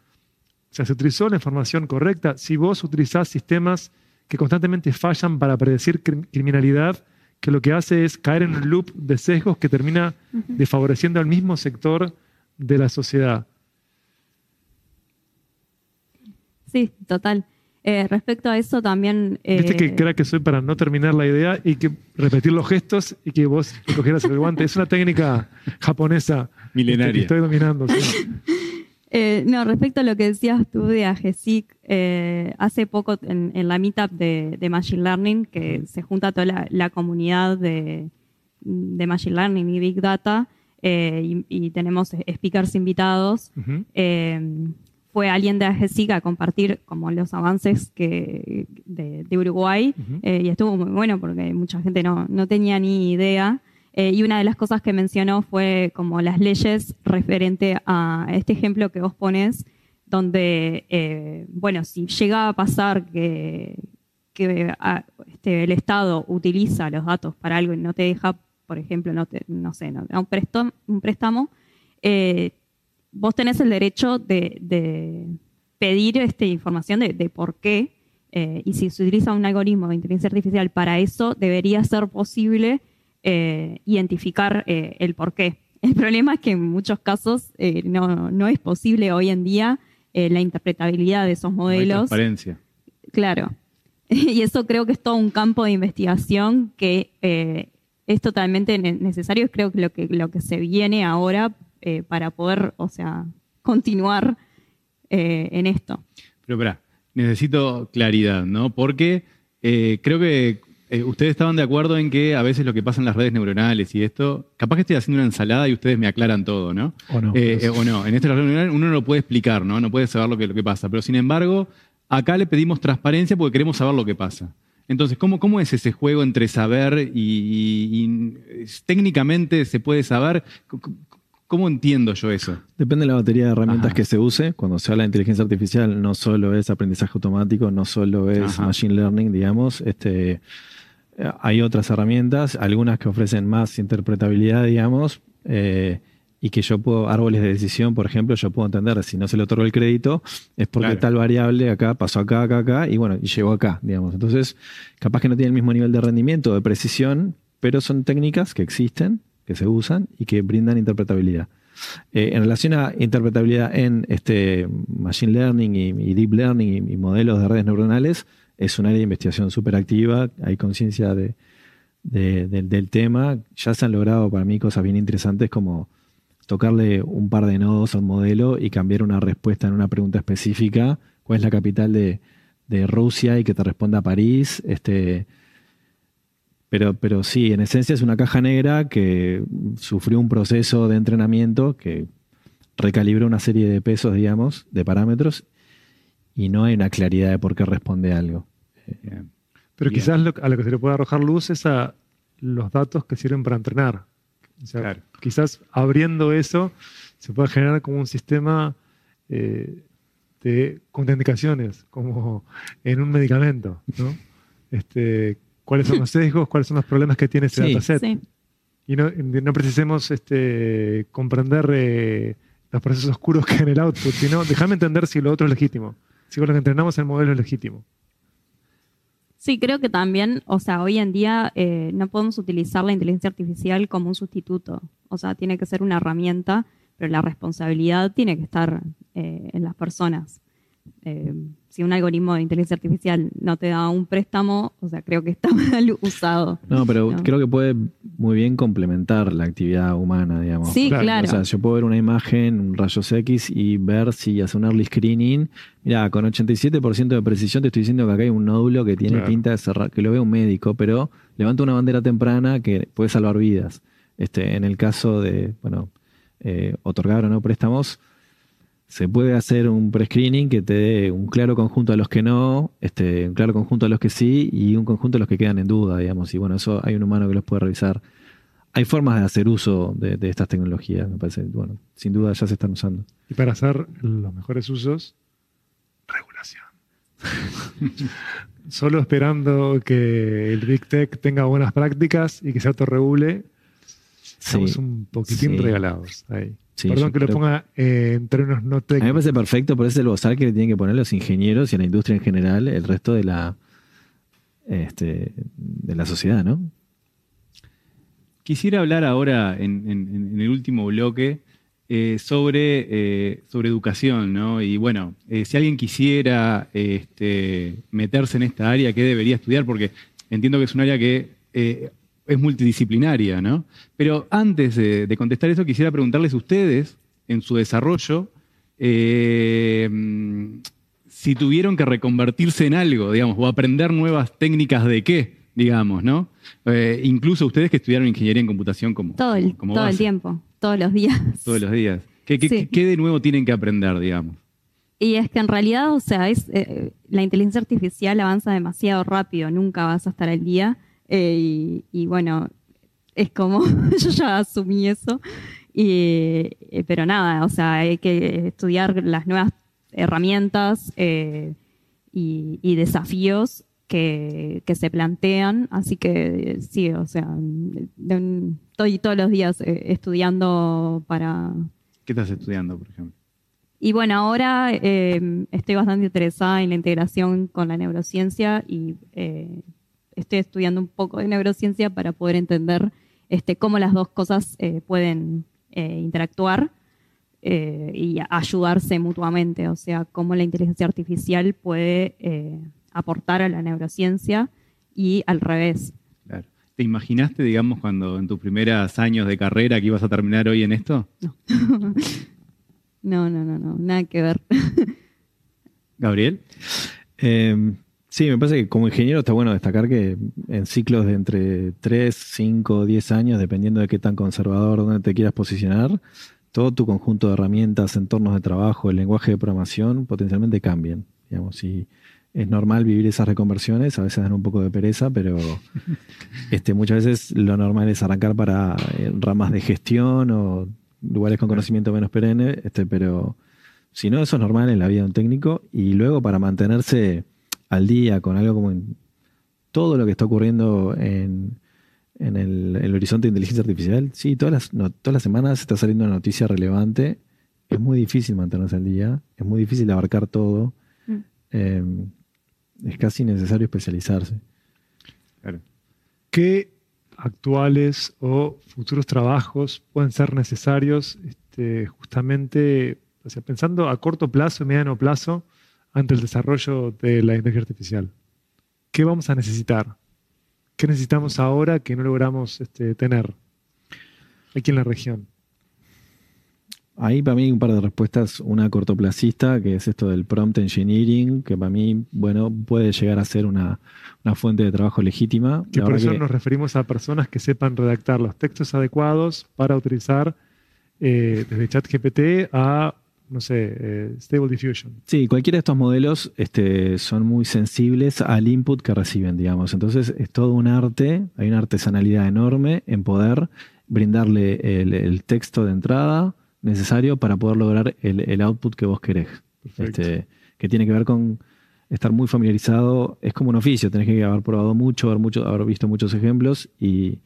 o sea, se utilizó la información correcta. Si vos utilizás sistemas que constantemente fallan para predecir crim- criminalidad, que lo que hace es caer en un loop de sesgos que termina desfavoreciendo al mismo sector de la sociedad. Sí, total. Eh, respecto a eso también... eh, Viste que crack que soy para no terminar la idea y que repetir los gestos y que vos cogieras el guante. Es una técnica japonesa que Milenaria. estoy dominando. sí. Eh, no, respecto a lo que decías tú de AGESIC, eh, hace poco en, en la meetup de, de Machine Learning, que se junta toda la, la comunidad de, de Machine Learning y Big Data, eh, y, y tenemos speakers invitados, eh, fue alguien de AGESIC a compartir como los avances que, de, de Uruguay, eh, y estuvo muy bueno porque mucha gente no, no tenía ni idea. Eh, y una de las cosas que mencionó fue como las leyes referente a este ejemplo que vos pones, donde, eh, bueno, si llega a pasar que, que ah, este, el Estado utiliza los datos para algo y no te deja, por ejemplo, no, te- no sé, no, un, préstamo, un préstamo, eh, vos tenés el derecho de, de pedir esta información de, de por qué, eh, y si se utiliza un algoritmo de inteligencia artificial para eso, debería ser posible eh, identificar eh, el por qué. El problema es que en muchos casos no, no es posible hoy en día la interpretabilidad de esos No hay modelos. transparencia. Claro. Y eso creo que es todo un campo de investigación que es totalmente ne- necesario. Creo que lo que, lo que se viene ahora eh, para poder, o sea, continuar eh, en esto. Pero espera, necesito claridad, ¿no? Porque eh, creo que eh, ustedes estaban de acuerdo en que a veces lo que pasa en las redes neuronales y esto, capaz que estoy haciendo una ensalada y ustedes me aclaran todo, ¿no? ¿O no? Eh, eh, o no, en esta redes neuronales uno no lo puede explicar, ¿no? No puede saber lo que, lo que pasa. Pero sin embargo, acá le pedimos transparencia porque queremos saber lo que pasa. Entonces, ¿cómo, cómo es ese juego entre saber y, y- y, técnicamente se puede saber? ¿Cómo entiendo yo eso? Depende de la batería de herramientas Ajá. que se use. Cuando se habla de inteligencia artificial, no solo es aprendizaje automático, no solo es Ajá. machine learning, digamos. Este, eh, hay otras herramientas, algunas que ofrecen más interpretabilidad, digamos, eh, y que yo puedo, árboles de decisión, por ejemplo, yo puedo entender si no se le otorgó el crédito, es porque Claro. tal variable acá pasó acá, acá, acá, y bueno, y llegó acá, digamos. Entonces, capaz que no tiene el mismo nivel de rendimiento, de precisión, pero son técnicas que existen, que se usan y que brindan interpretabilidad. Eh, en relación a interpretabilidad en este machine learning y, deep learning y, modelos de redes neuronales, es un área de investigación súper activa, hay conciencia de, de- del- del tema. Ya se han logrado para mí cosas bien interesantes como tocarle un par de nodos a un modelo y cambiar una respuesta en una pregunta específica, cuál es la capital de, de Rusia y que te responda París. Este, pero, pero sí, en esencia es una caja negra que sufrió un proceso de entrenamiento que recalibró una serie de pesos, digamos, de parámetros, y no hay una claridad de por qué responde algo. Bien. Pero Bien. quizás lo- a lo que se le puede arrojar luz es a los datos que sirven para entrenar. O sea, Claro. quizás abriendo eso se puede generar como un sistema eh, de contraindicaciones, como en un medicamento, ¿no? Este, ¿Cuáles son los sesgos? ¿Cuáles son los problemas que tiene ese Sí. dataset? Sí. Y no, no precisemos este, comprender eh, los procesos oscuros que hay en el output, sino déjame entender si lo otro es legítimo. Si con lo que entrenamos el modelo es legítimo. Sí, creo que también, o sea, hoy en día eh, no podemos utilizar la inteligencia artificial como un sustituto. O sea, tiene que ser una herramienta, pero la responsabilidad tiene que estar eh, en las personas. Eh, si un algoritmo de inteligencia artificial no te da un préstamo, o sea, creo que está mal usado. No, pero No. creo que puede muy bien complementar la actividad humana, digamos. Sí, claro, claro. O sea, yo puedo ver una imagen, un rayos X y ver si hace un early screening. Mira, con 87% de precisión te estoy diciendo que acá hay un nódulo que tiene Claro. pinta de cerrar, que lo ve un médico, pero levanta una bandera temprana que puede salvar vidas. Este, en el caso de, bueno, eh, otorgar o no préstamos, se puede hacer un pre-screening que te dé un claro conjunto a los que no, este, un claro conjunto a los que sí y un conjunto a los que quedan en duda, digamos. Y bueno, eso hay un humano que los puede revisar. Hay formas de hacer uso de, de estas tecnologías, me parece. Bueno, sin duda ya se están usando. Y para hacer los mejores usos, regulación. Solo esperando que el Big Tech tenga buenas prácticas y que se autorregule, estamos un poquitín Sí. regalados ahí. Sí, Perdón que lo ponga eh, en términos no A mí me técnicos. parece perfecto, pero ese es el bozal que le tienen que poner los ingenieros y a la industria en general, el resto de la, este, de la sociedad, ¿no? Quisiera hablar ahora, en, en- en el último bloque, eh, sobre, eh, sobre educación, ¿no? Y bueno, eh, si alguien quisiera este, meterse en esta área, ¿qué debería estudiar? Porque entiendo que es un área que eh, es multidisciplinaria, ¿no? Pero antes de, de contestar eso, quisiera preguntarles a ustedes, en su desarrollo, eh, si tuvieron que reconvertirse en algo, digamos, o aprender nuevas técnicas de qué, digamos, ¿no? Eh, incluso ustedes que estudiaron ingeniería en computación como, Todo el, como todo el tiempo, todos los días. todos los días. ¿Qué, qué- Sí. qué de nuevo tienen que aprender, digamos? Y es que en realidad, o sea, es, eh, la inteligencia artificial avanza demasiado rápido, nunca vas a estar al día. Eh, y, y bueno, es como, yo ya asumí eso. Y, eh, pero nada, o sea, hay que estudiar las nuevas herramientas eh, y, y desafíos que, que se plantean. Así que sí, o sea, estoy todos los días estudiando para, ¿Qué estás estudiando, por ejemplo? y bueno, ahora eh, estoy bastante interesada en la integración con la neurociencia y eh, estoy estudiando un poco de neurociencia para poder entender este, cómo las dos cosas eh, pueden eh, interactuar eh, y ayudarse mutuamente. O sea, cómo la inteligencia artificial puede eh, aportar a la neurociencia y al revés. Claro. ¿Te imaginaste, digamos, cuando en tus primeros años de carrera que ibas a terminar hoy en esto? No, no, no, no, nada que ver. Gabriel. Eh, sí, me parece que como ingeniero está bueno destacar que en ciclos de entre 3, 5, 10 años, dependiendo de qué tan conservador, dónde te quieras posicionar, todo tu conjunto de herramientas, entornos de trabajo, el lenguaje de programación potencialmente cambian. Digamos, y es normal vivir esas reconversiones, a veces dan un poco de pereza, pero este, muchas veces lo normal es arrancar para eh, ramas de gestión o lugares con conocimiento menos perenne, este, pero si no, eso es normal en la vida de un técnico. Y luego para mantenerse al día con algo como en todo lo que está ocurriendo en, en el, el horizonte de inteligencia artificial, sí, todas las, no, todas las semanas está saliendo una noticia relevante. Es muy difícil mantenerse al día, es muy difícil abarcar todo. Mm. Eh, es casi necesario especializarse. Claro. ¿Qué actuales o futuros trabajos pueden ser necesarios este, justamente, o sea, pensando a corto plazo y mediano plazo ante el desarrollo de la inteligencia artificial? ¿Qué vamos a necesitar? ¿Qué necesitamos ahora que no logramos este, tener aquí en la región? Ahí para mí hay un par de respuestas, una cortoplacista, que es esto del prompt engineering, que para mí, bueno, puede llegar a ser una, una fuente de trabajo legítima. Que La por eso que- nos referimos a personas que sepan redactar los textos adecuados para utilizar eh, desde ChatGPT a, no sé, eh, Stable Diffusion. Sí, cualquiera de estos modelos este, son muy sensibles al input que reciben, digamos. Entonces es todo un arte, hay una artesanalidad enorme en poder brindarle el, el texto de entrada necesario para poder lograr el, el output que vos querés. Este, que tiene que ver con estar muy familiarizado. Es como un oficio, tenés que haber probado mucho, haber, mucho, haber visto muchos ejemplos y,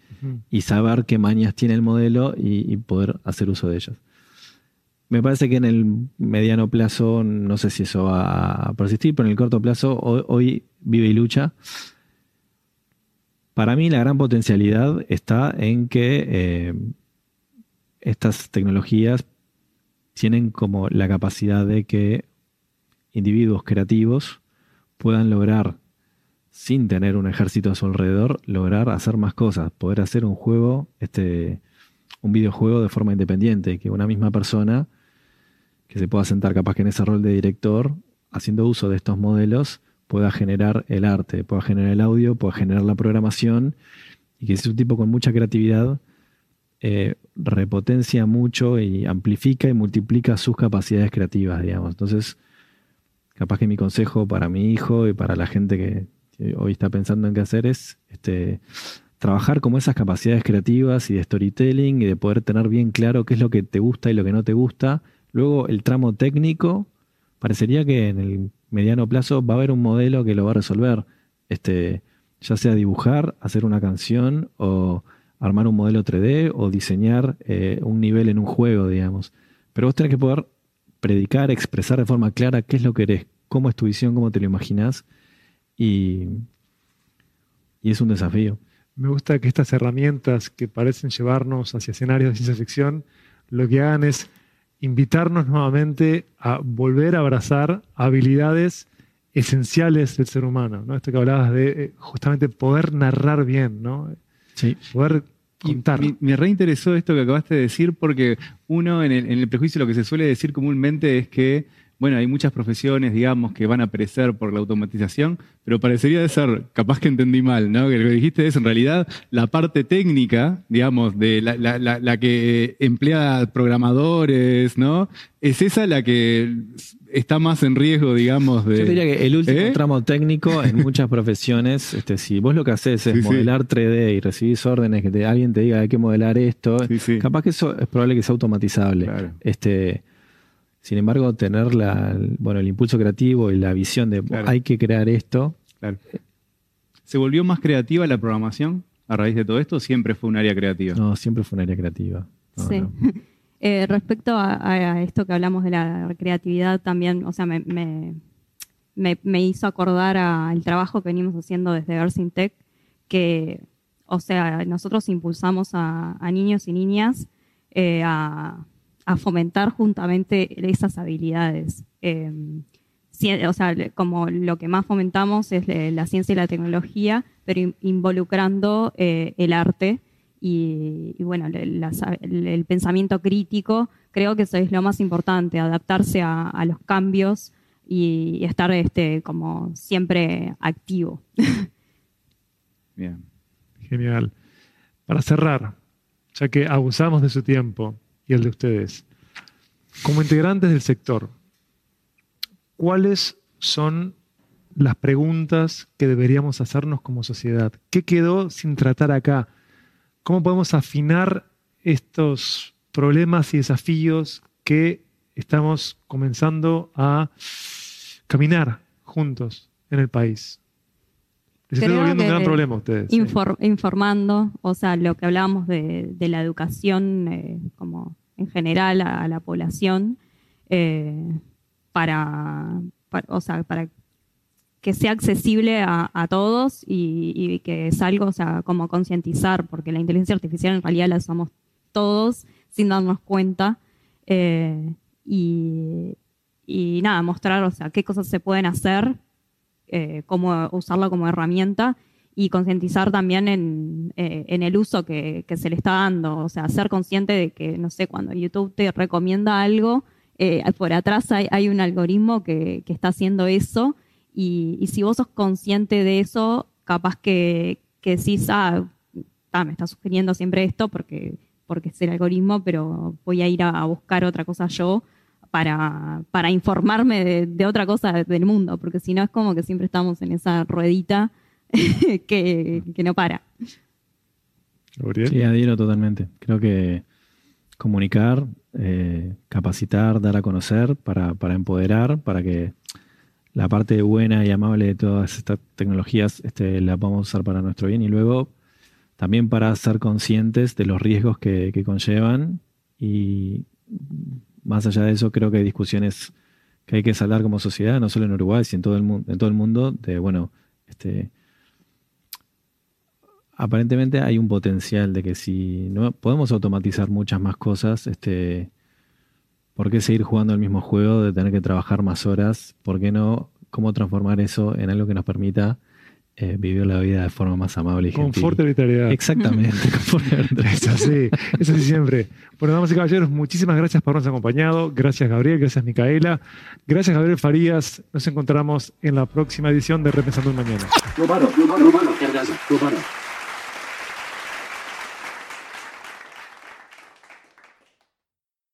y saber qué mañas tiene el modelo y, y poder hacer uso de ellas. Me parece que en el mediano plazo, no sé si eso va a persistir, pero en el corto plazo, hoy, vive y lucha. Para mí la gran potencialidad está en que eh, estas tecnologías tienen como la capacidad de que individuos creativos puedan lograr, sin tener un ejército a su alrededor, lograr hacer más cosas, poder hacer un juego, este, un videojuego de forma independiente, que una misma persona que se pueda sentar capaz que en ese rol de director, haciendo uso de estos modelos, pueda generar el arte, pueda generar el audio, pueda generar la programación, y que es un tipo con mucha creatividad, eh, repotencia mucho y amplifica y multiplica sus capacidades creativas, digamos. Entonces, capaz que mi consejo para mi hijo y para la gente que, que hoy está pensando en qué hacer es este, trabajar como esas capacidades creativas y de storytelling y de poder tener bien claro qué es lo que te gusta y lo que no te gusta. Luego, el tramo técnico, parecería que en el mediano plazo va a haber un modelo que lo va a resolver. Este, ya sea dibujar, hacer una canción o armar un modelo 3D o diseñar eh, un nivel en un juego, digamos. Pero vos tenés que poder predicar, expresar de forma clara qué es lo que eres, cómo es tu visión, cómo te lo imaginas. Y, y es un desafío. Me gusta que estas herramientas que parecen llevarnos hacia escenarios de ciencia ficción, lo que hagan es invitarnos nuevamente a volver a abrazar habilidades esenciales del ser humano, ¿no? Esto que hablabas de eh, justamente poder narrar bien, ¿no? Sí. Poder contar. Me, me reinteresó esto que acabaste de decir porque uno en el, en el prejuicio lo que se suele decir comúnmente es que, bueno, hay muchas profesiones, digamos, que van a perecer por la automatización, pero parecería de ser, capaz que entendí mal, ¿no? Que lo que dijiste es en realidad la parte técnica, digamos, de la, la- la- la que emplea programadores, ¿no? Es esa la que está más en riesgo, digamos, de... Yo diría que el último ¿Eh? tramo técnico en muchas profesiones, este, si vos lo que haces es Sí, sí. modelar 3D y recibís órdenes que te- alguien te diga hay que modelar esto, sí. capaz que eso es probable que sea automatizable. Claro. Este, sin embargo, tener la, bueno, el impulso creativo y la visión de Claro. hay que crear esto, Claro. ¿Se volvió más creativa la programación a raíz de todo esto? o Siempre fue un área creativa. no, siempre fue un área creativa. No, Sí. no. Eh, respecto a, a esto que hablamos de la creatividad también, o sea, me, me- me- me hizo acordar al trabajo que venimos haciendo desde Earthing Tech, que, o sea, nosotros impulsamos a, a niños y niñas eh, a, a fomentar juntamente esas habilidades. Eh, ci- o sea, como lo que más fomentamos es la ciencia y la tecnología, pero in- involucrando eh, el arte y, y bueno, el, el pensamiento crítico, creo que eso es lo más importante, adaptarse a, a los cambios y, y estar este, como siempre activo. Bien. Genial. Para cerrar, ya que abusamos de su tiempo y el de ustedes, como integrantes del sector, ¿cuáles son las preguntas que deberíamos hacernos como sociedad? ¿Qué quedó sin tratar acá? ¿Cómo podemos afinar estos problemas y desafíos que estamos comenzando a caminar juntos en el país? Les estoy volviendo un gran problema a ustedes. Infor- informando, o sea, lo que hablábamos de, de la educación eh, como en general a, a la población, eh, para, para- o sea, para que sea accesible a, a todos y, y que es algo, o sea, como concientizar, porque la inteligencia artificial en realidad la usamos todos sin darnos cuenta. eh, y, y nada, mostrar, o sea, qué cosas se pueden hacer eh, cómo usarla como herramienta y concientizar también en, eh, el uso que, se le está dando. O sea, ser consciente de que, no sé, cuando YouTube te recomienda algo, eh, por atrás hay, un algoritmo que, está haciendo eso y, si vos sos consciente de eso, capaz que, que decís, ah, me está sugiriendo siempre esto porque, es el algoritmo, pero voy a ir a buscar otra cosa yo para, para informarme de, de otra cosa del mundo, porque si no es como que siempre estamos en esa ruedita que, que no para. Gabriel. Sí, adhiero totalmente. Creo que comunicar, eh, capacitar, dar a conocer para, para empoderar, para que la parte buena y amable de todas estas tecnologías este, la podamos usar para nuestro bien y luego también para ser conscientes de los riesgos que, que conllevan y más allá de eso creo que hay discusiones que hay que saldar como sociedad, no solo en Uruguay, sino en todo el mundo, en todo el mundo de bueno, este aparentemente hay un potencial de que si no podemos automatizar muchas más cosas, este ¿por qué seguir jugando el mismo juego de tener que trabajar más horas? ¿Por qué no cómo transformar eso en algo que nos permita eh, vivir la vida de forma más amable y gentil? Confort y vitalidad. Exactamente, confort. Es así, es así siempre. Bueno, damas y caballeros, muchísimas gracias por habernos acompañado. Gracias, Gabriel. Gracias, Micaela. Gracias, Gabriel Farías. Nos encontramos en la próxima edición de Repensando el Mañana.